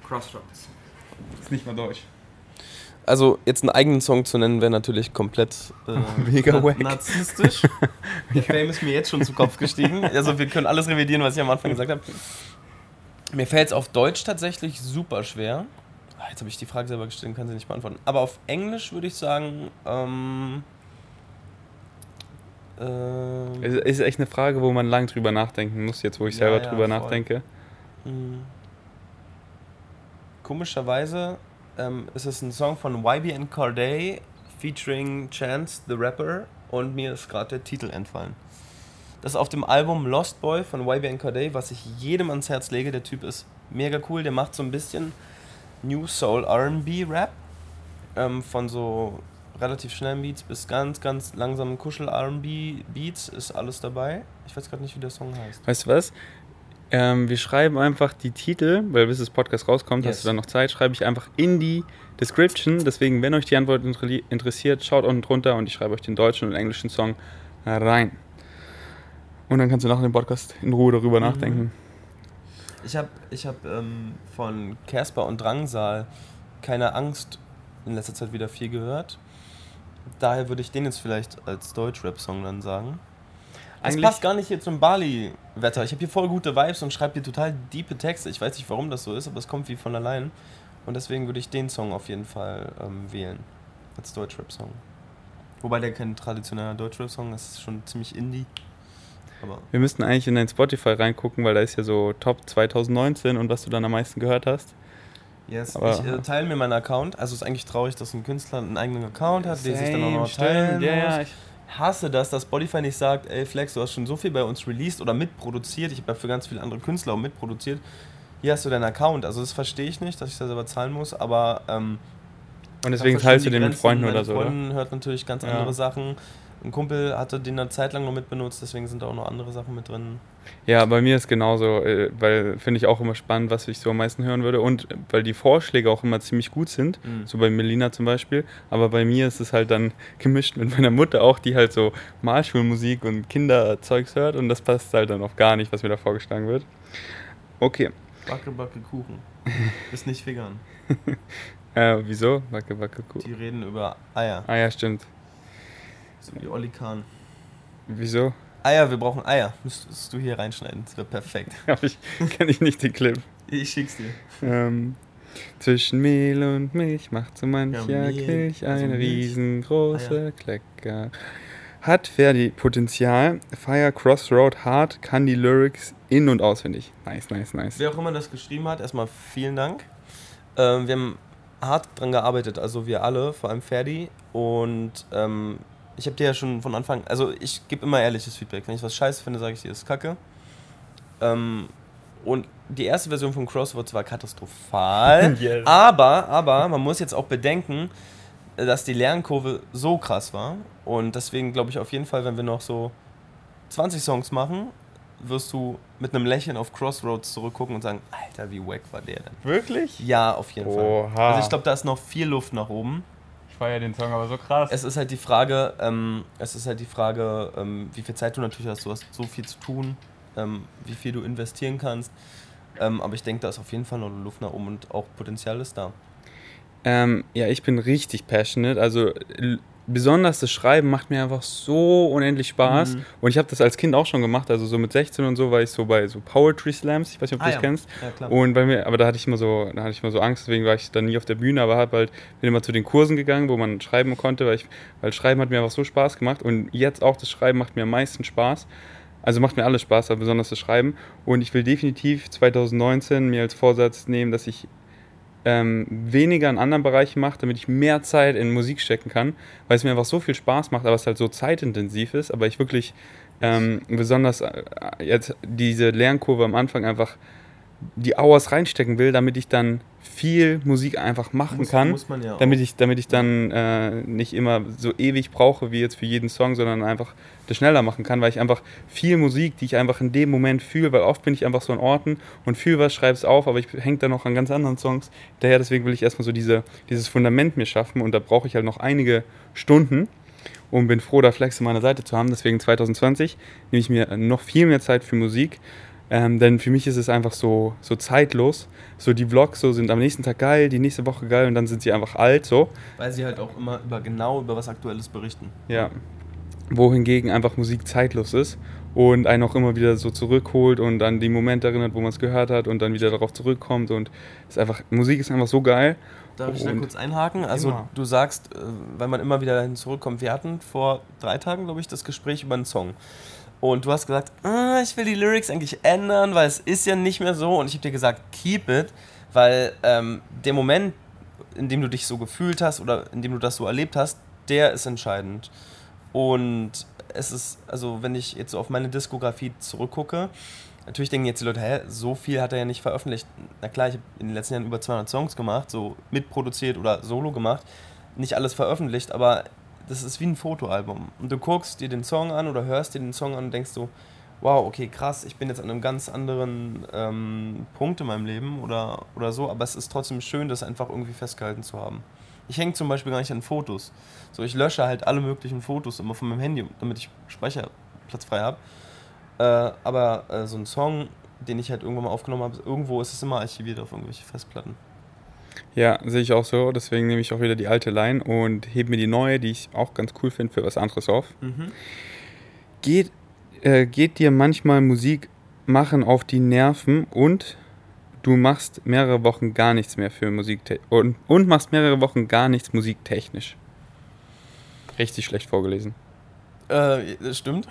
Crossroads. Ist nicht mal Deutsch. Also, jetzt einen eigenen Song zu nennen, wäre natürlich komplett äh, Mega na wack. narzisstisch. Der Fame ist mir jetzt schon zu Kopf gestiegen. Also, wir können alles revidieren, was ich am Anfang gesagt habe. Mir fällt es auf Deutsch tatsächlich super schwer. Ah, Jetzt habe ich die Frage selber gestellt, und kann sie nicht beantworten. Aber auf Englisch würde ich sagen. Ähm, ähm, Es ist echt eine Frage, wo man lang drüber nachdenken muss, jetzt wo ich Ja, selber ja, drüber voll. nachdenke. mh. Komischerweise ähm, ist es ein Song von YB and Corday featuring Chance the Rapper und mir ist gerade der Titel entfallen. Das ist auf dem Album Lost Boy von YB and Corday, was ich jedem ans Herz lege. Der Typ ist mega cool, der macht so ein bisschen New Soul RB Rap. Ähm, von so relativ schnellen Beats bis ganz, ganz langsamen Kuschel RB Beats ist alles dabei. Ich weiß gerade nicht, wie der Song heißt. Weißt du was? Ähm, wir schreiben einfach die Titel, weil bis das Podcast rauskommt, Yes. hast du dann noch Zeit, schreibe ich einfach in die Description. Deswegen, wenn euch die Antwort inter- interessiert, schaut unten drunter und ich schreibe euch den deutschen und englischen Song rein. Und dann kannst du nach dem Podcast in Ruhe darüber Mhm. nachdenken. Ich habe ich hab, ähm, von Casper und Drangsal keine Angst in letzter Zeit wieder viel gehört. Daher würde ich den jetzt vielleicht als Deutsch-Rap-Song dann sagen. Es passt gar nicht hier zum Bali-Wetter. Ich habe hier voll gute Vibes und schreibe hier total diepe Texte. Ich weiß nicht, warum das so ist, aber es kommt wie von allein. Und deswegen würde ich den Song auf jeden Fall ähm, wählen. Als Deutsch-Rap-Song. Wobei der kein traditioneller Deutsch-Rap-Song ist, ist schon ziemlich Indie. Aber Wir müssten eigentlich in dein Spotify reingucken, weil da ist ja so Top 2019 und was du dann am meisten gehört hast. Yes, Aber- ich äh, teile mir meinen Account. Also es ist eigentlich traurig, dass ein Künstler einen eigenen Account hat, den sich dann auch noch teilen ja, muss. ja, ich, Hasse das, dass Spotify nicht sagt, ey Flex, du hast schon so viel bei uns released oder mitproduziert. Ich habe ja für ganz viele andere Künstler auch mitproduziert. Hier hast du deinen Account. Also das verstehe ich nicht, dass ich da selber zahlen muss, aber ähm, und deswegen teilst du den mit. Freunden Meine oder so, oder? Freundin hört natürlich ganz Ja. andere Sachen. Ein Kumpel hatte den eine Zeit lang noch mitbenutzt, deswegen sind da auch noch andere Sachen mit drin. Ja, bei mir ist genauso, äh, weil finde ich auch immer spannend, was ich so am meisten hören würde und weil die Vorschläge auch immer ziemlich gut sind, Mhm. so bei Melina zum Beispiel, aber bei mir ist es halt dann gemischt mit meiner Mutter auch, die halt so Malschulmusik und Kinderzeugs hört und das passt halt dann auch gar nicht, was mir da vorgeschlagen wird. Okay, Backe, Backe, Kuchen. Ist nicht vegan. äh, wieso? Wacke, wacke, Kuh. Die reden über Eier. Ah ja, stimmt. So wie Olli Kahn. Wieso? Eier, wir brauchen Eier. Müsstest du hier reinschneiden. Das wäre perfekt. Hab ich, kenne ich nicht den Clip. Ich schick's dir. Ähm, zwischen Mehl und Milch macht so mancher Ja, also eine Milch. riesengroße Klecker. Hat Ferdi Potenzial, Fire Crossroad hart, kann die Lyrics in- und auswendig. Nice, nice, nice. Wer auch immer das geschrieben hat, erstmal vielen Dank. Ähm, wir haben hart dran gearbeitet, also wir alle, vor allem Ferdi. Und ähm, ich habe dir ja schon von Anfang, also ich gebe immer ehrliches Feedback. Wenn ich was scheiße finde, sage ich dir, das ist kacke. Ähm, und die erste Version von Crossroads war katastrophal. Yes. Aber, aber man muss jetzt auch bedenken, dass die Lernkurve so krass war. Und deswegen glaube ich auf jeden Fall, wenn wir noch so 20 Songs machen, wirst du mit einem Lächeln auf Crossroads zurückgucken und sagen, Alter, wie wack war der denn? Wirklich? Ja, auf jeden Fall. Oha. Also ich glaube, da ist noch viel Luft nach oben. Feiere den Song aber so krass. Es ist halt die Frage, ähm, es ist halt die Frage, ähm, wie viel Zeit du natürlich hast. Du hast so viel zu tun, ähm, wie viel du investieren kannst. Ähm, aber ich denke, da ist auf jeden Fall noch Luft nach oben und auch Potenzial ist da. Ähm, ja, ich bin richtig passionate. Also besonders das Schreiben macht mir einfach so unendlich Spaß. Mhm. Und ich habe das als Kind auch schon gemacht. Also so mit 16 und so war ich so bei so Poetry Slams. Ich weiß nicht, ob du Ah, das ja. kennst. Ja, klar. Und bei mir, aber da hatte ich immer so, da hatte ich immer so Angst, deswegen war ich dann nie auf der Bühne, aber halt, bin immer zu den Kursen gegangen, wo man schreiben konnte, weil ich, weil Schreiben hat mir einfach so Spaß gemacht und jetzt auch das Schreiben macht mir am meisten Spaß. Also macht mir alles Spaß, aber besonders das Schreiben. Und ich will definitiv 2019 mir als Vorsatz nehmen, dass ich ähm, weniger in anderen Bereichen mache, damit ich mehr Zeit in Musik stecken kann, weil es mir einfach so viel Spaß macht, aber es halt so zeitintensiv ist, aber ich wirklich ähm, besonders äh, jetzt diese Lernkurve am Anfang einfach die Hours reinstecken will, damit ich dann viel Musik einfach machen Muss- kann. muss ja damit ich, damit ich dann äh, nicht immer so ewig brauche wie jetzt für jeden Song, sondern einfach das schneller machen kann, weil ich einfach viel Musik, die ich einfach in dem Moment fühle, weil oft bin ich einfach so an Orten und fühle was, schreibe es auf, aber ich hänge dann noch an ganz anderen Songs. Daher deswegen will ich erstmal so diese, dieses Fundament mir schaffen und da brauche ich halt noch einige Stunden. und bin froh, da Flex an meiner Seite zu haben. Deswegen 2020 nehme ich mir noch viel mehr Zeit für Musik. Ähm, denn für mich ist es einfach so, so zeitlos. So die Vlogs so sind am nächsten Tag geil, die nächste Woche geil und dann sind sie einfach alt so. Weil sie halt auch immer über genau über was Aktuelles berichten. Ja. Wohingegen einfach Musik zeitlos ist und einen auch immer wieder so zurückholt und an die Momente erinnert, wo man es gehört hat und dann wieder darauf zurückkommt und ist einfach Musik ist einfach so geil. Darf ich da kurz einhaken? Also Immer. du sagst, äh, weil man immer wieder dahin zurückkommt, wir hatten vor drei Tagen, glaube ich, das Gespräch über einen Song. Und du hast gesagt, ah, ich will die Lyrics eigentlich ändern, weil es ist ja nicht mehr so. Und ich habe dir gesagt, keep it, weil ähm, der Moment, in dem du dich so gefühlt hast oder in dem du das so erlebt hast, der ist entscheidend. Und es ist, also wenn ich jetzt so auf meine Diskografie zurückgucke, natürlich denken jetzt die Leute, hä, so viel hat er ja nicht veröffentlicht. Na klar, ich habe in den letzten Jahren über 200 Songs gemacht, so mitproduziert oder solo gemacht. Nicht alles veröffentlicht, aber das ist wie ein Fotoalbum. Und du guckst dir den Song an oder hörst dir den Song an und denkst so, wow, okay, krass, ich bin jetzt an einem ganz anderen ähm, Punkt in meinem Leben oder, oder so, aber es ist trotzdem schön, das einfach irgendwie festgehalten zu haben. Ich hänge zum Beispiel gar nicht an Fotos. So, ich lösche halt alle möglichen Fotos immer von meinem Handy, damit ich Speicherplatz frei habe. Äh, aber äh, so ein Song, den ich halt irgendwann mal aufgenommen habe, irgendwo ist es immer archiviert auf irgendwelche Festplatten. Ja, sehe ich auch so. Deswegen nehme ich auch wieder die alte Line und hebe mir die neue, die ich auch ganz cool finde, für was anderes auf. Geht, äh, geht dir manchmal Musik machen auf die Nerven und du machst mehrere Wochen gar nichts mehr für Musik und, und machst mehrere Wochen gar nichts musiktechnisch. Richtig schlecht vorgelesen. Äh, stimmt.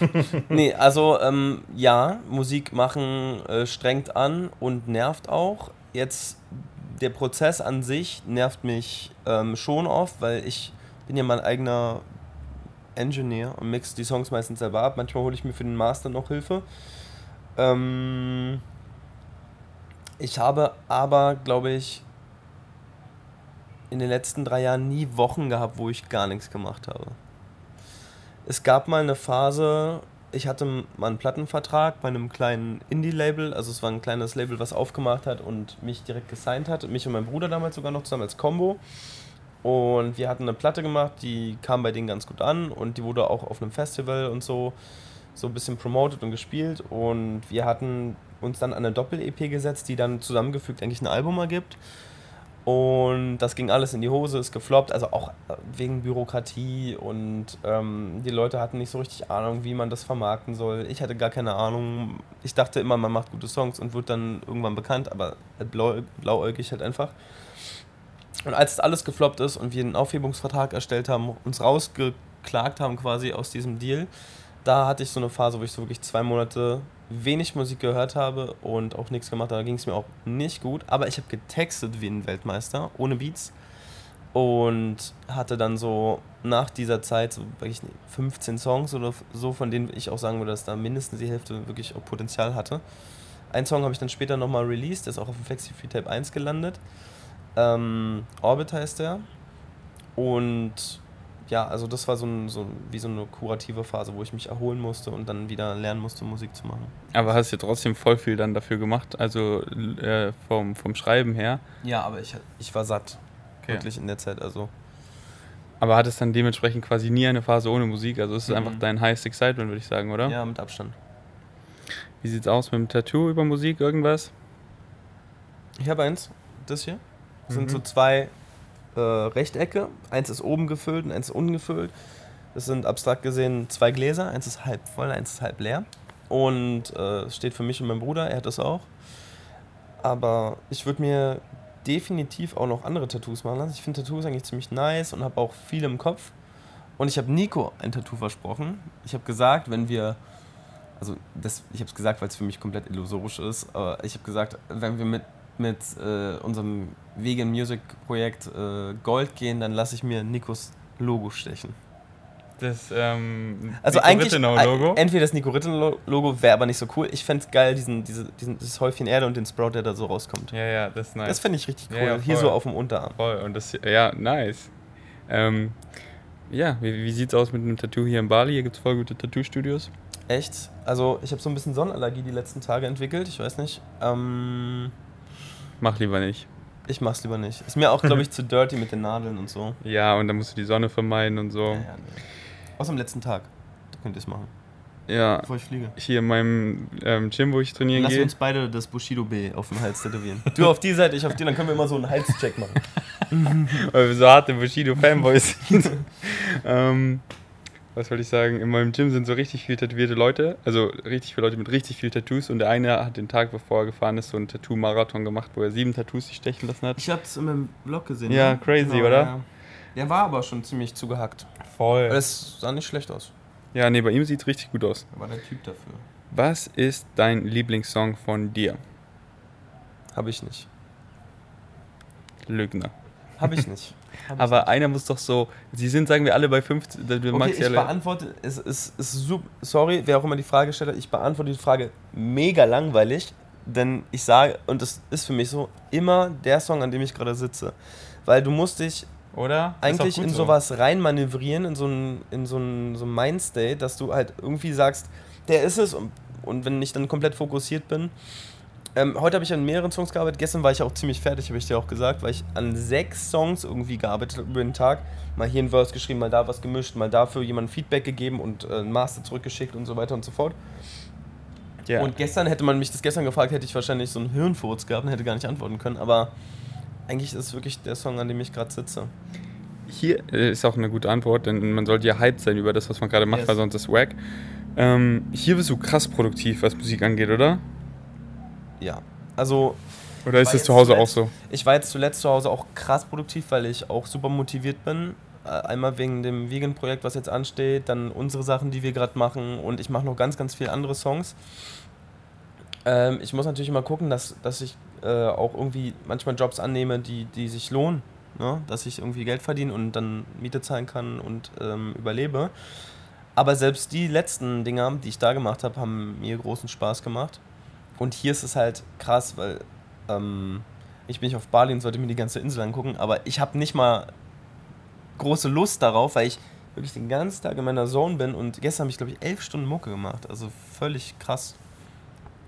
nee, also ähm, ja, Musik machen äh, strengt an und nervt auch. Jetzt der Prozess an sich nervt mich ähm, schon oft, weil ich bin ja mein eigener Engineer und mix die Songs meistens selber ab. Manchmal hole ich mir für den Master noch Hilfe. Ähm, ich habe aber, glaube ich, in den letzten drei Jahren nie Wochen gehabt, wo ich gar nichts gemacht habe. Es gab mal eine Phase, ich hatte mal einen Plattenvertrag bei einem kleinen Indie-Label, also es war ein kleines Label, was aufgemacht hat und mich direkt gesigned hat, mich und mein Bruder damals sogar noch zusammen als Combo. Und wir hatten eine Platte gemacht, die kam bei denen ganz gut an und die wurde auch auf einem Festival und so so ein bisschen promoted und gespielt und wir hatten uns dann an eine Doppel-EP gesetzt, die dann zusammengefügt eigentlich ein Album ergibt. Und das ging alles in die Hose, ist gefloppt, also auch wegen Bürokratie und ähm, die Leute hatten nicht so richtig Ahnung, wie man das vermarkten soll. Ich hatte gar keine Ahnung. Ich dachte immer, man macht gute Songs und wird dann irgendwann bekannt, aber blau, blauäugig halt einfach. Und als alles gefloppt ist und wir einen Aufhebungsvertrag erstellt haben, uns rausgeklagt haben quasi aus diesem Deal, da hatte ich so eine Phase, wo ich so wirklich zwei Monate wenig Musik gehört habe und auch nichts gemacht habe. Da ging es mir auch nicht gut. Aber ich habe getextet wie ein Weltmeister, ohne Beats. Und hatte dann so nach dieser Zeit so wirklich 15 Songs oder so, von denen ich auch sagen würde, dass da mindestens die Hälfte wirklich auch Potenzial hatte. Einen Song habe ich dann später nochmal released, der ist auch auf dem Flexi Free Tape 1 gelandet. Ähm, Orbit heißt der. Und ja, also das war so, ein, so wie so eine kurative Phase, wo ich mich erholen musste und dann wieder lernen musste, Musik zu machen. Aber hast ja trotzdem voll viel dann dafür gemacht, also äh, vom, vom Schreiben her. Ja, aber ich, ich war satt. Wirklich in der Zeit, also. Aber hattest dann dementsprechend quasi nie eine Phase ohne Musik. Also es ist Mhm. einfach dein highest excitement, würde ich sagen, oder? Ja, mit Abstand. Wie sieht's aus mit dem Tattoo über Musik, irgendwas? Ich habe eins, das hier. Das sind Mhm. so zwei äh, Rechtecke. Eins ist oben gefüllt und eins ist unten. Das sind abstrakt gesehen zwei Gläser. Eins ist halb voll, eins ist halb leer. Und äh, es steht für mich und meinen Bruder, er hat das auch. Aber ich würde mir definitiv auch noch andere Tattoos machen lassen. Ich finde Tattoos eigentlich ziemlich nice und habe auch viel im Kopf. Und ich habe Nico ein Tattoo versprochen. Ich habe gesagt, wenn wir, also das, ich habe es gesagt, weil es für mich komplett illusorisch ist, aber ich habe gesagt, wenn wir mit, mit äh, unserem Vegan Music Projekt äh, Gold gehen, dann lasse ich mir Nikos Logo stechen. Das ähm, Also Nico eigentlich äh, entweder das Nico Rittenau-Logo wäre aber nicht so cool. Ich fände es geil, diesen, diese, diesen, dieses Häufchen Erde und den Sprout, der da so rauskommt. Ja, ja, das ist nice. Das finde ich richtig cool. Ja, ja, Hier so auf dem Unterarm. Voll. Und das, ja, nice. Ähm, ja, wie, wie sieht's aus mit einem Tattoo hier in Bali? Hier gibt's voll gute Tattoo-Studios. Echt? Also ich habe so ein bisschen Sonnenallergie die letzten Tage entwickelt. Ich weiß nicht. Ähm, Mach lieber nicht. ich mach's lieber nicht. Ist mir auch, glaube ich, zu dirty mit den Nadeln und so. Ja, und dann musst du die Sonne vermeiden und so. Ja, ja, nee. Außer am letzten Tag. Da könnt ihr es machen. Ja. Bevor ich fliege. Hier in meinem ähm, Gym, wo ich trainieren Lass gehe. uns beide das Bushido B auf dem Hals tätowieren. Du auf die Seite, ich auf die, dann können wir immer so einen Halscheck machen. weil wir so harte Bushido-Fanboys sind. ähm, was wollte ich sagen? In meinem Gym sind so richtig viele tätowierte Leute, also richtig viele Leute mit richtig viel Tattoos und der eine hat den Tag, bevor er gefahren ist, so einen Tattoo-Marathon gemacht, wo er sieben Tattoos sich stechen lassen hat. Ich hab's in meinem Blog gesehen. Ja, ne? crazy, oder? Ja. Der war aber schon ziemlich zugehackt. Voll. Aber das sah nicht schlecht aus. Ja, nee, bei ihm sieht es richtig gut aus. Er war der Typ dafür. Was ist dein Lieblingssong von dir? Hab ich nicht. Lügner. Hab ich nicht. Aber einer muss doch so, sie sind, sagen wir alle bei 50, du Okay, ich beantworte, es ist, ist super, sorry, wer auch immer die Frage gestellt hat, ich beantworte die Frage mega langweilig, denn ich sage, und das ist für mich so, immer der Song, an dem ich gerade sitze. Weil du musst dich oder? Eigentlich in so. sowas reinmanövrieren, in so ein, in so ein, so ein Mindstate, dass du halt irgendwie sagst, der ist es und, und wenn ich dann komplett fokussiert bin. Ähm, heute habe ich an mehreren Songs gearbeitet, gestern war ich auch ziemlich fertig, habe ich dir auch gesagt, weil ich an sechs Songs irgendwie gearbeitet habe über den Tag. Mal hier ein Verse geschrieben, mal da was gemischt, mal dafür jemandem Feedback gegeben und äh, ein Master zurückgeschickt und so weiter und so fort. Ja. Und gestern hätte man mich das gestern gefragt, hätte ich wahrscheinlich so einen Hirnfurz gehabt und hätte gar nicht antworten können, aber eigentlich ist es wirklich der Song, an dem ich gerade sitze. Hier äh, ist auch eine gute Antwort, denn man sollte ja hyped sein über das, was man gerade macht, Yes. weil sonst ist wack. Ähm, hier bist du krass produktiv, was Musik angeht, oder? Ja, also Oder ist es zu Hause auch zuletzt- so? Ich war jetzt zuletzt zu Hause auch krass produktiv, weil ich auch super motiviert bin. Äh, Einmal wegen dem Vegan-Projekt, was jetzt ansteht, dann unsere Sachen, die wir gerade machen und ich mache noch ganz, ganz viele andere Songs. Ähm, ich muss natürlich immer gucken, dass, dass ich äh, auch irgendwie manchmal Jobs annehme, die, die sich lohnen. Ne? Dass ich irgendwie Geld verdiene und dann Miete zahlen kann und ähm, überlebe. Aber selbst die letzten Dinger, die ich da gemacht habe, haben mir großen Spaß gemacht. Und hier ist es halt krass, weil ähm, ich bin nicht auf Bali und sollte mir die ganze Insel angucken, aber ich habe nicht mal große Lust darauf, weil ich wirklich den ganzen Tag in meiner Zone bin und gestern habe ich, glaube ich, elf Stunden Mucke gemacht. Also völlig krass.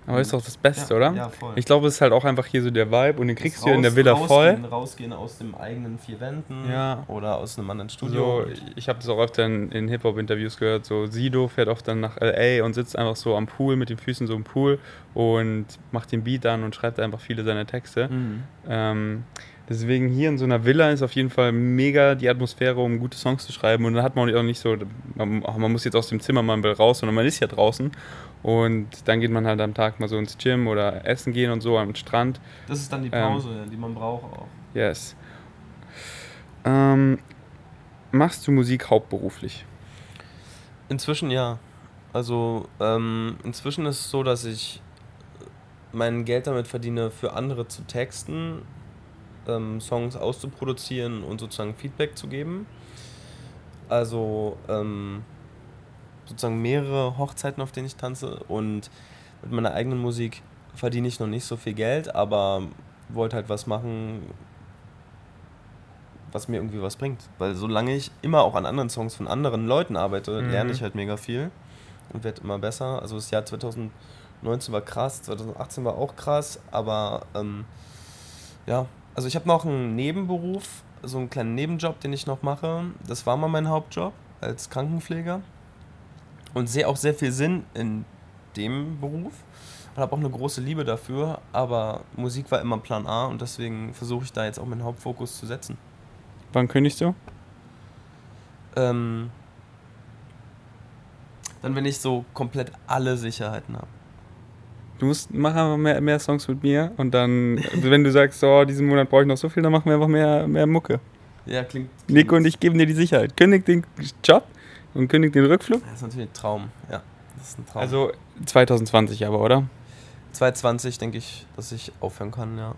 Aber ist doch das Beste, Ja, oder? ja, voll. Ich glaube, es ist halt auch einfach hier so der Vibe und den kriegst du in der Villa rausgehen, voll. Rausgehen aus dem eigenen vier Wänden Ja. oder aus einem anderen Studio. So, ich habe das auch öfter in, in Hip-Hop-Interviews gehört. So, Sido fährt oft dann nach LA und sitzt einfach so am Pool mit den Füßen so im Pool und macht den Beat an und schreibt einfach viele seiner Texte. Mhm. Ähm, deswegen hier in so einer Villa ist auf jeden Fall mega die Atmosphäre, um gute Songs zu schreiben. Und dann hat man auch nicht so, man muss jetzt aus dem Zimmer mal raus, sondern man ist ja draußen. Und dann geht man halt am Tag mal so ins Gym oder essen gehen und so am Strand. Das ist dann die Ähm. Pause, die man braucht auch. Yes. Ähm, machst du Musik hauptberuflich? Inzwischen ja. Also ähm, inzwischen ist es so, dass ich mein Geld damit verdiene, für andere zu texten, ähm, Songs auszuproduzieren und sozusagen Feedback zu geben. Also ähm, sozusagen mehrere Hochzeiten, auf denen ich tanze und mit meiner eigenen Musik verdiene ich noch nicht so viel Geld, aber wollte halt was machen, was mir irgendwie was bringt. Weil solange ich immer auch an anderen Songs von anderen Leuten arbeite, Mhm. lerne ich halt mega viel und werde immer besser. Also das Jahr 2019 war krass, 2018 war auch krass, aber ähm, ja, also ich habe noch einen Nebenberuf, so einen kleinen Nebenjob, den ich noch mache. Das war mal mein Hauptjob als Krankenpfleger und sehe auch sehr viel Sinn in dem Beruf und habe auch eine große Liebe dafür, aber Musik war immer Plan A und deswegen versuche ich da jetzt auch meinen Hauptfokus zu setzen. Wann kündigst du? Ähm, dann, wenn ich so komplett alle Sicherheiten habe. Du musst mach einfach mehr, mehr Songs mit mir und dann, wenn du sagst, so, diesen Monat brauche ich noch so viel, dann machen wir einfach mehr, mehr Mucke. Ja, klingt. Nico und ich geben dir die Sicherheit. Kündig den Job und kündig den Rückflug. Das ist natürlich ein Traum, ja. Das ist ein Traum. Also 2020 aber, oder? 2020 denke ich, dass ich aufhören kann, ja.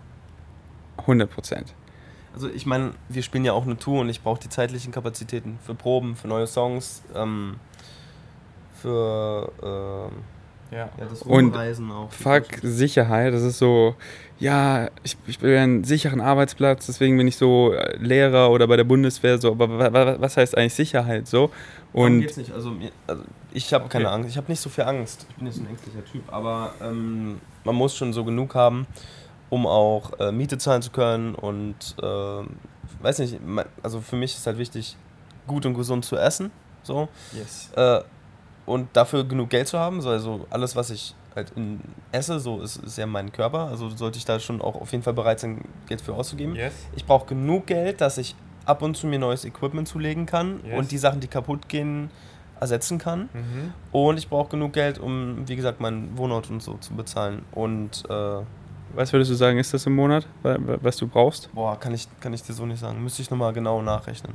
100 Prozent. Also ich meine, wir spielen ja auch eine Tour und ich brauche die zeitlichen Kapazitäten für Proben, für neue Songs, ähm, für ähm, Ja. ja, das Und Rumreisen auch. Fuck Sicherheit, das ist so, ja, ich, ich will einen sicheren Arbeitsplatz, deswegen bin ich so äh, Lehrer oder bei der Bundeswehr so, aber wa- wa- was heißt eigentlich Sicherheit so? Und geht's nicht. Also, also ich habe keine Okay. Angst. Ich habe nicht so viel Angst. Ich bin jetzt ein ängstlicher Typ. Aber ähm, man muss schon so genug haben, um auch äh, Miete zahlen zu können. Und ähm, weiß nicht, also für mich ist halt wichtig, gut und gesund zu essen. So. Yes. Äh, und dafür genug Geld zu haben, so, also alles, was ich halt in, esse, so ist, ist ja mein Körper. Also sollte ich da schon auch auf jeden Fall bereit sein, Geld für auszugeben. Yes. Ich brauche genug Geld, dass ich ab und zu mir neues Equipment zulegen kann Yes. und die Sachen, die kaputt gehen, ersetzen kann. Mhm. Und ich brauche genug Geld, um, wie gesagt, meinen Wohnort und so zu bezahlen. Und, äh, Was würdest du sagen, ist das im Monat, wa- wa- was du brauchst? boah, kann ich, kann ich dir so nicht sagen. Müsste ich nochmal genau nachrechnen.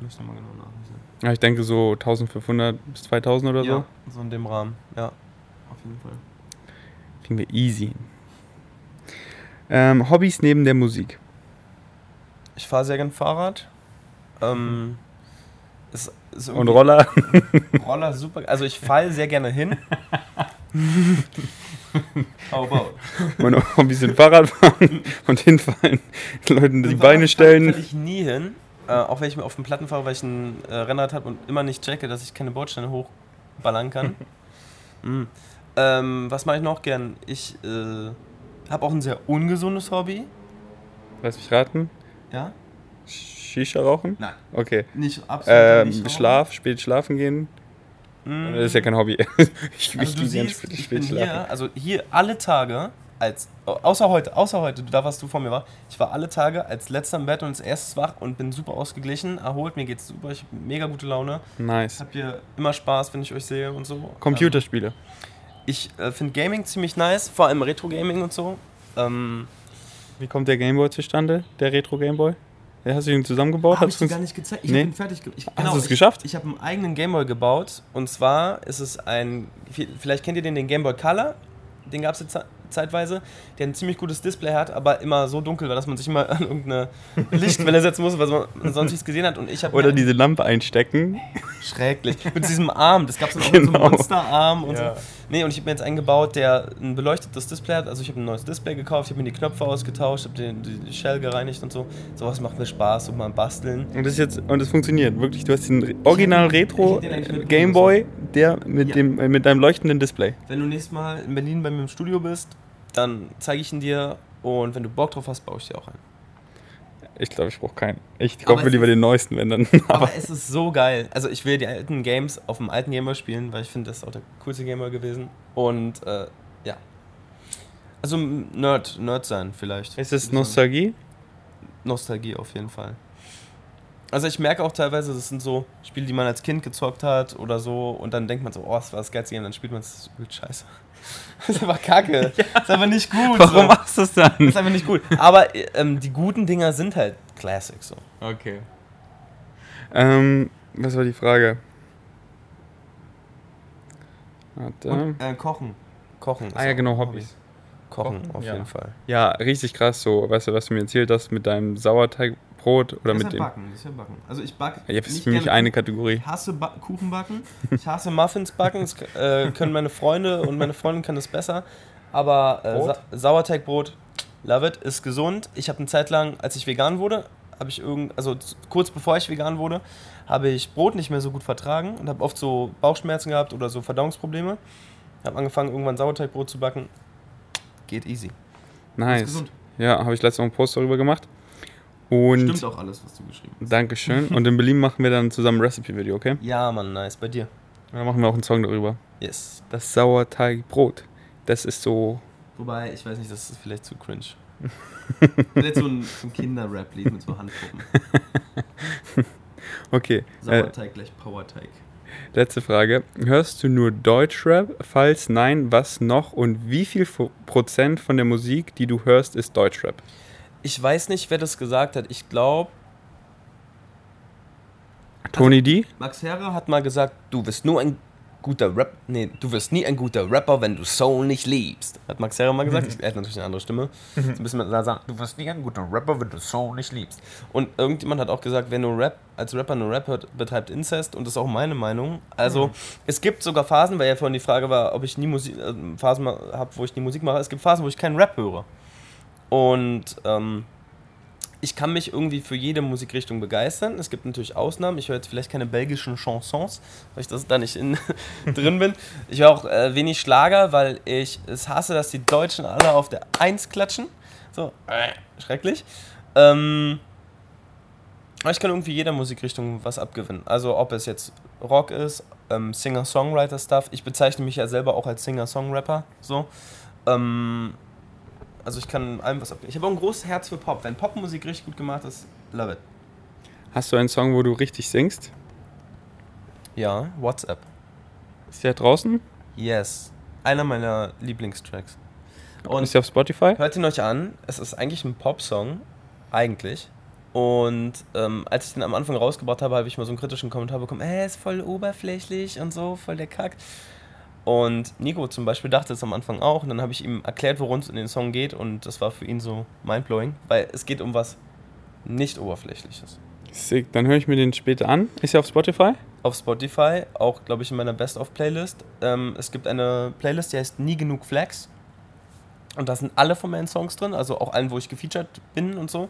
Müsste ich nochmal genau nachrechnen. Ja, ich denke so 1500 bis 2000 oder so. Ja, so in dem Rahmen, ja. Auf jeden Fall. Kriegen wir easy. Ähm, Hobbys neben der Musik. Ich fahre sehr gern Fahrrad. Ähm, ist, ist Und Roller. Roller super. Also ich falle sehr gerne hin. About? Meine Hobbys sind Fahrradfahren und hinfallen. Leuten die Beine stellen. falle ich nie hin. Äh, auch wenn ich mir auf den Platten fahre, weil ich ein äh, Rennrad habe und immer nicht checke, dass ich keine Bordsteine hochballern kann. mm. ähm, was mache ich noch gern? Ich äh, habe auch ein sehr ungesundes Hobby. Lass mich raten. Ja? Shisha rauchen? Nein. Okay. Nicht absolut Ähm, nicht. Schlaf, spät schlafen gehen. Mm. Das ist ja kein Hobby. ich Also ich gern siehst, spät, spät schlafen. hier, also hier alle Tage, als, außer heute, außer heute, da warst du vor mir war, ich war alle Tage als letzter im Bett und als erstes wach und bin super ausgeglichen, erholt, mir geht's super, ich habe mega gute Laune. Nice. Habt ihr immer Spaß, wenn ich euch sehe und so. Computerspiele. Ähm, ich äh, finde Gaming ziemlich nice, vor allem Retro-Gaming und so. Ähm, Wie kommt der Gameboy zustande? Der Retro Gameboy? Ja, hast du ihn zusammengebaut? Habe Hat's ich gar nicht gezeigt. Ich Nee. ihn fertig ich, du es ich, geschafft? Ich habe einen eigenen Gameboy gebaut. Und zwar ist es ein. Vielleicht kennt ihr den, den Gameboy Color. Den gab es jetzt zeitweise. Der ein ziemlich gutes Display hat, aber immer so dunkel war, dass man sich immer an irgendeine Lichtquelle setzen musste, weil man sonst nichts gesehen hat. Und ich habe Oder diese Lampe einstecken. Schrecklich. Mit diesem Arm. Das gab es auch Genau. mit so einem Monsterarm und Ja. so. Nee, und ich habe mir jetzt einen gebaut, der ein beleuctetes Display hat. Also ich habe ein neues Display gekauft, ich habe mir die Knöpfe ausgetauscht, habe die Shell gereinigt und so. Sowas macht mir Spaß, so mal basteln. Und das jetzt und es funktioniert wirklich. Du hast den Original Retro Gameboy, der mit Ja. dem äh, mit deinem leuchtenden Display. Wenn du nächstes Mal in Berlin bei mir im Studio bist, dann zeige ich ihn dir und wenn du Bock drauf hast, baue ich dir auch einen. Ich glaube, ich brauche keinen. Ich kaufe lieber ist- den neuesten, wenn dann. Aber es ist so geil. Also ich will die alten Games auf dem alten Gameboy spielen, weil ich finde, das ist auch der coolste Gameboy gewesen. Und äh, ja. Also Nerd, Nerd sein vielleicht. Ist es Nostalgie? Nostalgie auf jeden Fall. Also ich merke auch teilweise, das sind so Spiele, die man als Kind gezockt hat oder so und dann denkt man so, oh, das war das geilste Game, dann spielt man es, übel scheiße. Das ist einfach kacke. Das ist einfach nicht gut. Warum so. machst du das dann? Das ist einfach nicht gut. Aber ähm, die guten Dinger sind halt Classics so. Okay. Ähm, was war die Frage? Warte. Und, äh, kochen. Kochen. ah ja, genau, ein Hobbys. Kochen, Kochen, auf ja. jeden Fall. Ja, richtig krass so. Weißt du, was du mir erzählt hast mit deinem Sauerteigbrot oder mit dem. Backen, das ist ja Backen. Also ich backe Ja, das ist für mich eine Kategorie. Ich hasse ba Kuchen backen. Ich hasse Muffins backen. Das äh, können meine Freunde und meine Freundin können das besser. Aber äh, Brot? Sa Sauerteigbrot, love it, ist gesund. Ich habe eine Zeit lang, als ich vegan wurde, habe ich irgend, also kurz bevor ich vegan wurde, habe ich Brot nicht mehr so gut vertragen und habe oft so Bauchschmerzen gehabt oder so Verdauungsprobleme. Habe angefangen, irgendwann Sauerteigbrot zu backen. Geht easy. Nice. Ja, habe ich letztens auch einen Post darüber gemacht. Und auch alles, was du geschrieben hast. Dankeschön. Und in Berlin machen wir dann zusammen ein Recipe-Video, okay? Ja, Mann, nice. Bei dir. Und dann machen wir auch einen Song darüber. Yes. Das Sauerteigbrot. Das ist so. Wobei, ich weiß nicht, das ist vielleicht zu cringe. vielleicht so ein, so ein Kinder-Rap-Lied mit so Handpuppen. Okay. Äh, Sauerteig gleich Powerteig. letzte Frage. Hörst du nur Deutschrap? Falls nein, was noch? Und wie viel Prozent von der Musik, die du hörst, ist Deutschrap? Ich weiß nicht, wer das gesagt hat. Ich glaube, Tony D? Max Herre hat mal gesagt, du wirst nur ein guter Rap, nee, du wirst nie ein guter Rapper, wenn du Soul nicht liebst. Hat Max Herre mal gesagt. Er hat natürlich eine andere Stimme. So ein bisschen sagt, du wirst nie ein guter Rapper, wenn du Soul nicht liebst. Und irgendjemand hat auch gesagt, wer nur Rap, als Rapper nur Rap hört, betreibt Inzest. Und das ist auch meine Meinung. Also, es gibt sogar Phasen, weil ja vorhin die Frage war, ob ich nie Musik, äh, Phasen habe, wo ich nie Musik mache. Es gibt Phasen, wo ich keinen Rap höre. Und, ähm, ich kann mich irgendwie für jede Musikrichtung begeistern. Es gibt natürlich Ausnahmen. Ich höre jetzt vielleicht keine belgischen Chansons, weil ich das da nicht in, drin bin. Ich höre auch äh, wenig Schlager, weil ich es hasse, dass die Deutschen alle auf der Eins klatschen. So, äh, schrecklich. Ähm, Aber ich kann irgendwie jeder Musikrichtung was abgewinnen. Also ob es jetzt Rock ist, ähm, Singer-Songwriter-Stuff. Ich bezeichne mich ja selber auch als Singer-Songrapper. So. Ähm, also ich kann allem was abgewinnen. Ich habe auch ein großes Herz für Pop. Wenn Popmusik richtig gut gemacht ist, love it. Hast du einen Song, wo du richtig singst? Ja, WhatsApp. Ist der draußen? Yes. Einer meiner Lieblingstracks. Und ist der auf Spotify? Hört ihn euch an. Es ist eigentlich ein Pop-Song. Eigentlich. Und ähm, als ich den am Anfang rausgebracht habe, habe ich mal so einen kritischen Kommentar bekommen, äh, ist voll oberflächlich und so, voll der Kack. Und Nico zum Beispiel dachte es am Anfang auch. Und dann habe ich ihm erklärt, worum es in den Song geht. Und das war für ihn so mindblowing, weil es geht um was nicht oberflächliches. Sick, dann höre ich mir den später an. Ist er auf Spotify? Auf Spotify, auch glaube ich in meiner Best-of-Playlist. Ähm, es gibt eine Playlist, die heißt Nie genug Flags. Und da sind alle von meinen Songs drin, also auch allen, wo ich gefeatured bin und so.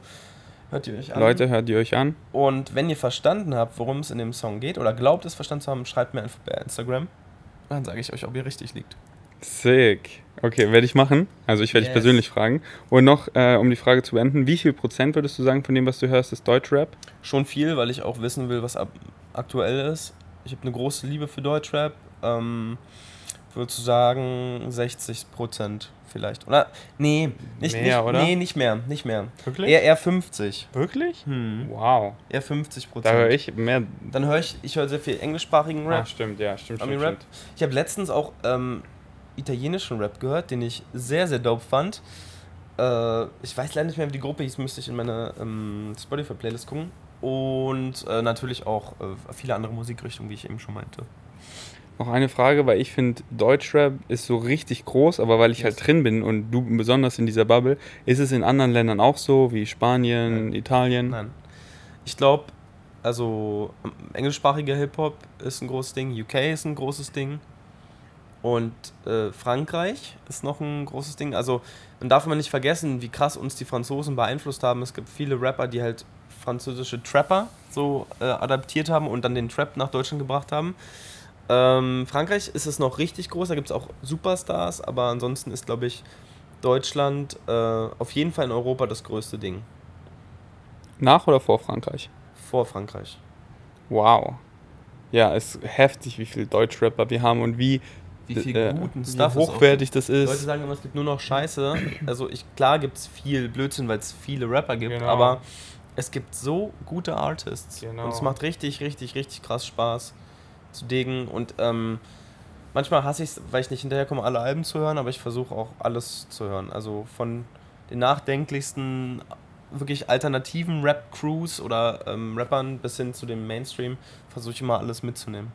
Hört ihr euch an. Leute, hört ihr euch an. Und wenn ihr verstanden habt, worum es in dem Song geht, oder glaubt es verstanden zu haben, schreibt mir einfach bei Instagram. Dann sage ich euch, ob ihr richtig liegt. Sick. Okay, werde ich machen. Also ich werde yes. dich persönlich fragen. Und noch, äh, um die Frage zu beenden, wie viel Prozent würdest du sagen von dem, was du hörst, ist Deutschrap? Schon viel, weil ich auch wissen will, was aktuell ist. Ich habe eine große Liebe für Deutschrap. Ähm, würde sagen 60 Prozent vielleicht. Oder? Nee, nicht mehr, nicht, oder? Nee, nicht mehr, nicht mehr. Wirklich? Eher, eher 50. Wirklich? Hm. Wow. Eher 50 Prozent. Da höre ich mehr. Dann höre ich, ich höre sehr viel englischsprachigen Rap. Ah, stimmt, ja, stimmt, Ami stimmt, Rap. stimmt. Ich habe letztens auch ähm, italienischen Rap gehört, den ich sehr, sehr dope fand. Äh, ich weiß leider nicht mehr, wie die Gruppe hieß, müsste ich in meine ähm, Spotify-Playlist gucken. Und äh, natürlich auch äh, viele andere Musikrichtungen, wie ich eben schon meinte. Noch eine Frage, weil ich finde, Deutschrap ist so richtig groß, aber weil ich Yes. halt drin bin und du besonders in dieser Bubble, ist es in anderen Ländern auch so, wie Spanien, Nein. Italien? Nein. Ich glaube, also englischsprachiger Hip-Hop ist ein großes Ding, UK ist ein großes Ding und äh, Frankreich ist noch ein großes Ding. Also man darf man nicht vergessen, wie krass uns die Franzosen beeinflusst haben. Es gibt viele Rapper, die halt französische Trapper so äh, adaptiert haben und dann den Trap nach Deutschland gebracht haben. Ähm, Frankreich ist es noch richtig groß, da gibt es auch Superstars, aber ansonsten ist, glaube ich, Deutschland äh, auf jeden Fall in Europa das größte Ding. Nach oder vor Frankreich? Vor Frankreich. Wow. Ja, es ist heftig, wie viel Deutschrapper wir haben und wie, Wie viel äh, guten wie Stuff auch hochwertig das gibt. Leute ist. sagen immer, es gibt nur noch Scheiße. Also ich, klar gibt es viel Blödsinn, weil es viele Rapper gibt, Genau. aber es gibt so gute Artists. Genau. Und es macht richtig, richtig, richtig krass Spaß zu diggen. Und ähm, manchmal hasse ich es, weil ich nicht hinterherkomme, alle Alben zu hören, aber ich versuche auch alles zu hören. Also von den nachdenklichsten, wirklich alternativen Rap-Crews oder ähm, Rappern bis hin zu dem Mainstream versuche ich immer alles mitzunehmen.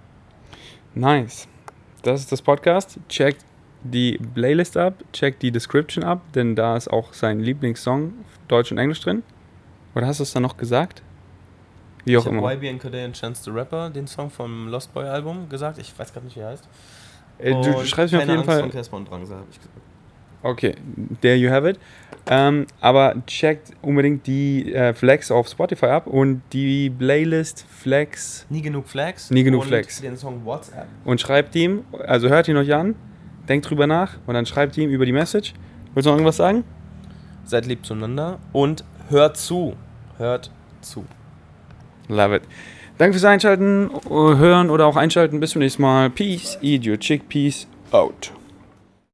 Nice. Das ist das Podcast. Checkt die Playlist ab, checkt die Description ab, denn da ist auch sein Lieblingssong, Deutsch und Englisch drin. Oder hast du es dann noch gesagt? Wie auch ich immer. habe YBN Corday and Chance the Rapper, den Song vom Lost Boy Album, gesagt. Ich weiß gerade nicht, wie er heißt. Äh, du, du schreibst mir auf jeden Angst Fall. Von Casper und Drangsal, habe ich gesagt. Okay, there you have it. Ähm, aber checkt unbedingt die äh, Flex auf Spotify ab und die Playlist Flex Nie genug Flags. Nie genug und Flags. den Song WhatsApp. und schreibt ihm, also hört ihn euch an, denkt drüber nach und dann schreibt ihm über die Message. Willst du noch irgendwas sagen? Seid lieb zueinander und hört zu. Hört zu. Love it. Danke fürs Einschalten, hören oder auch einschalten. Bis zum nächsten Mal. Peace, eat your chickpeas out.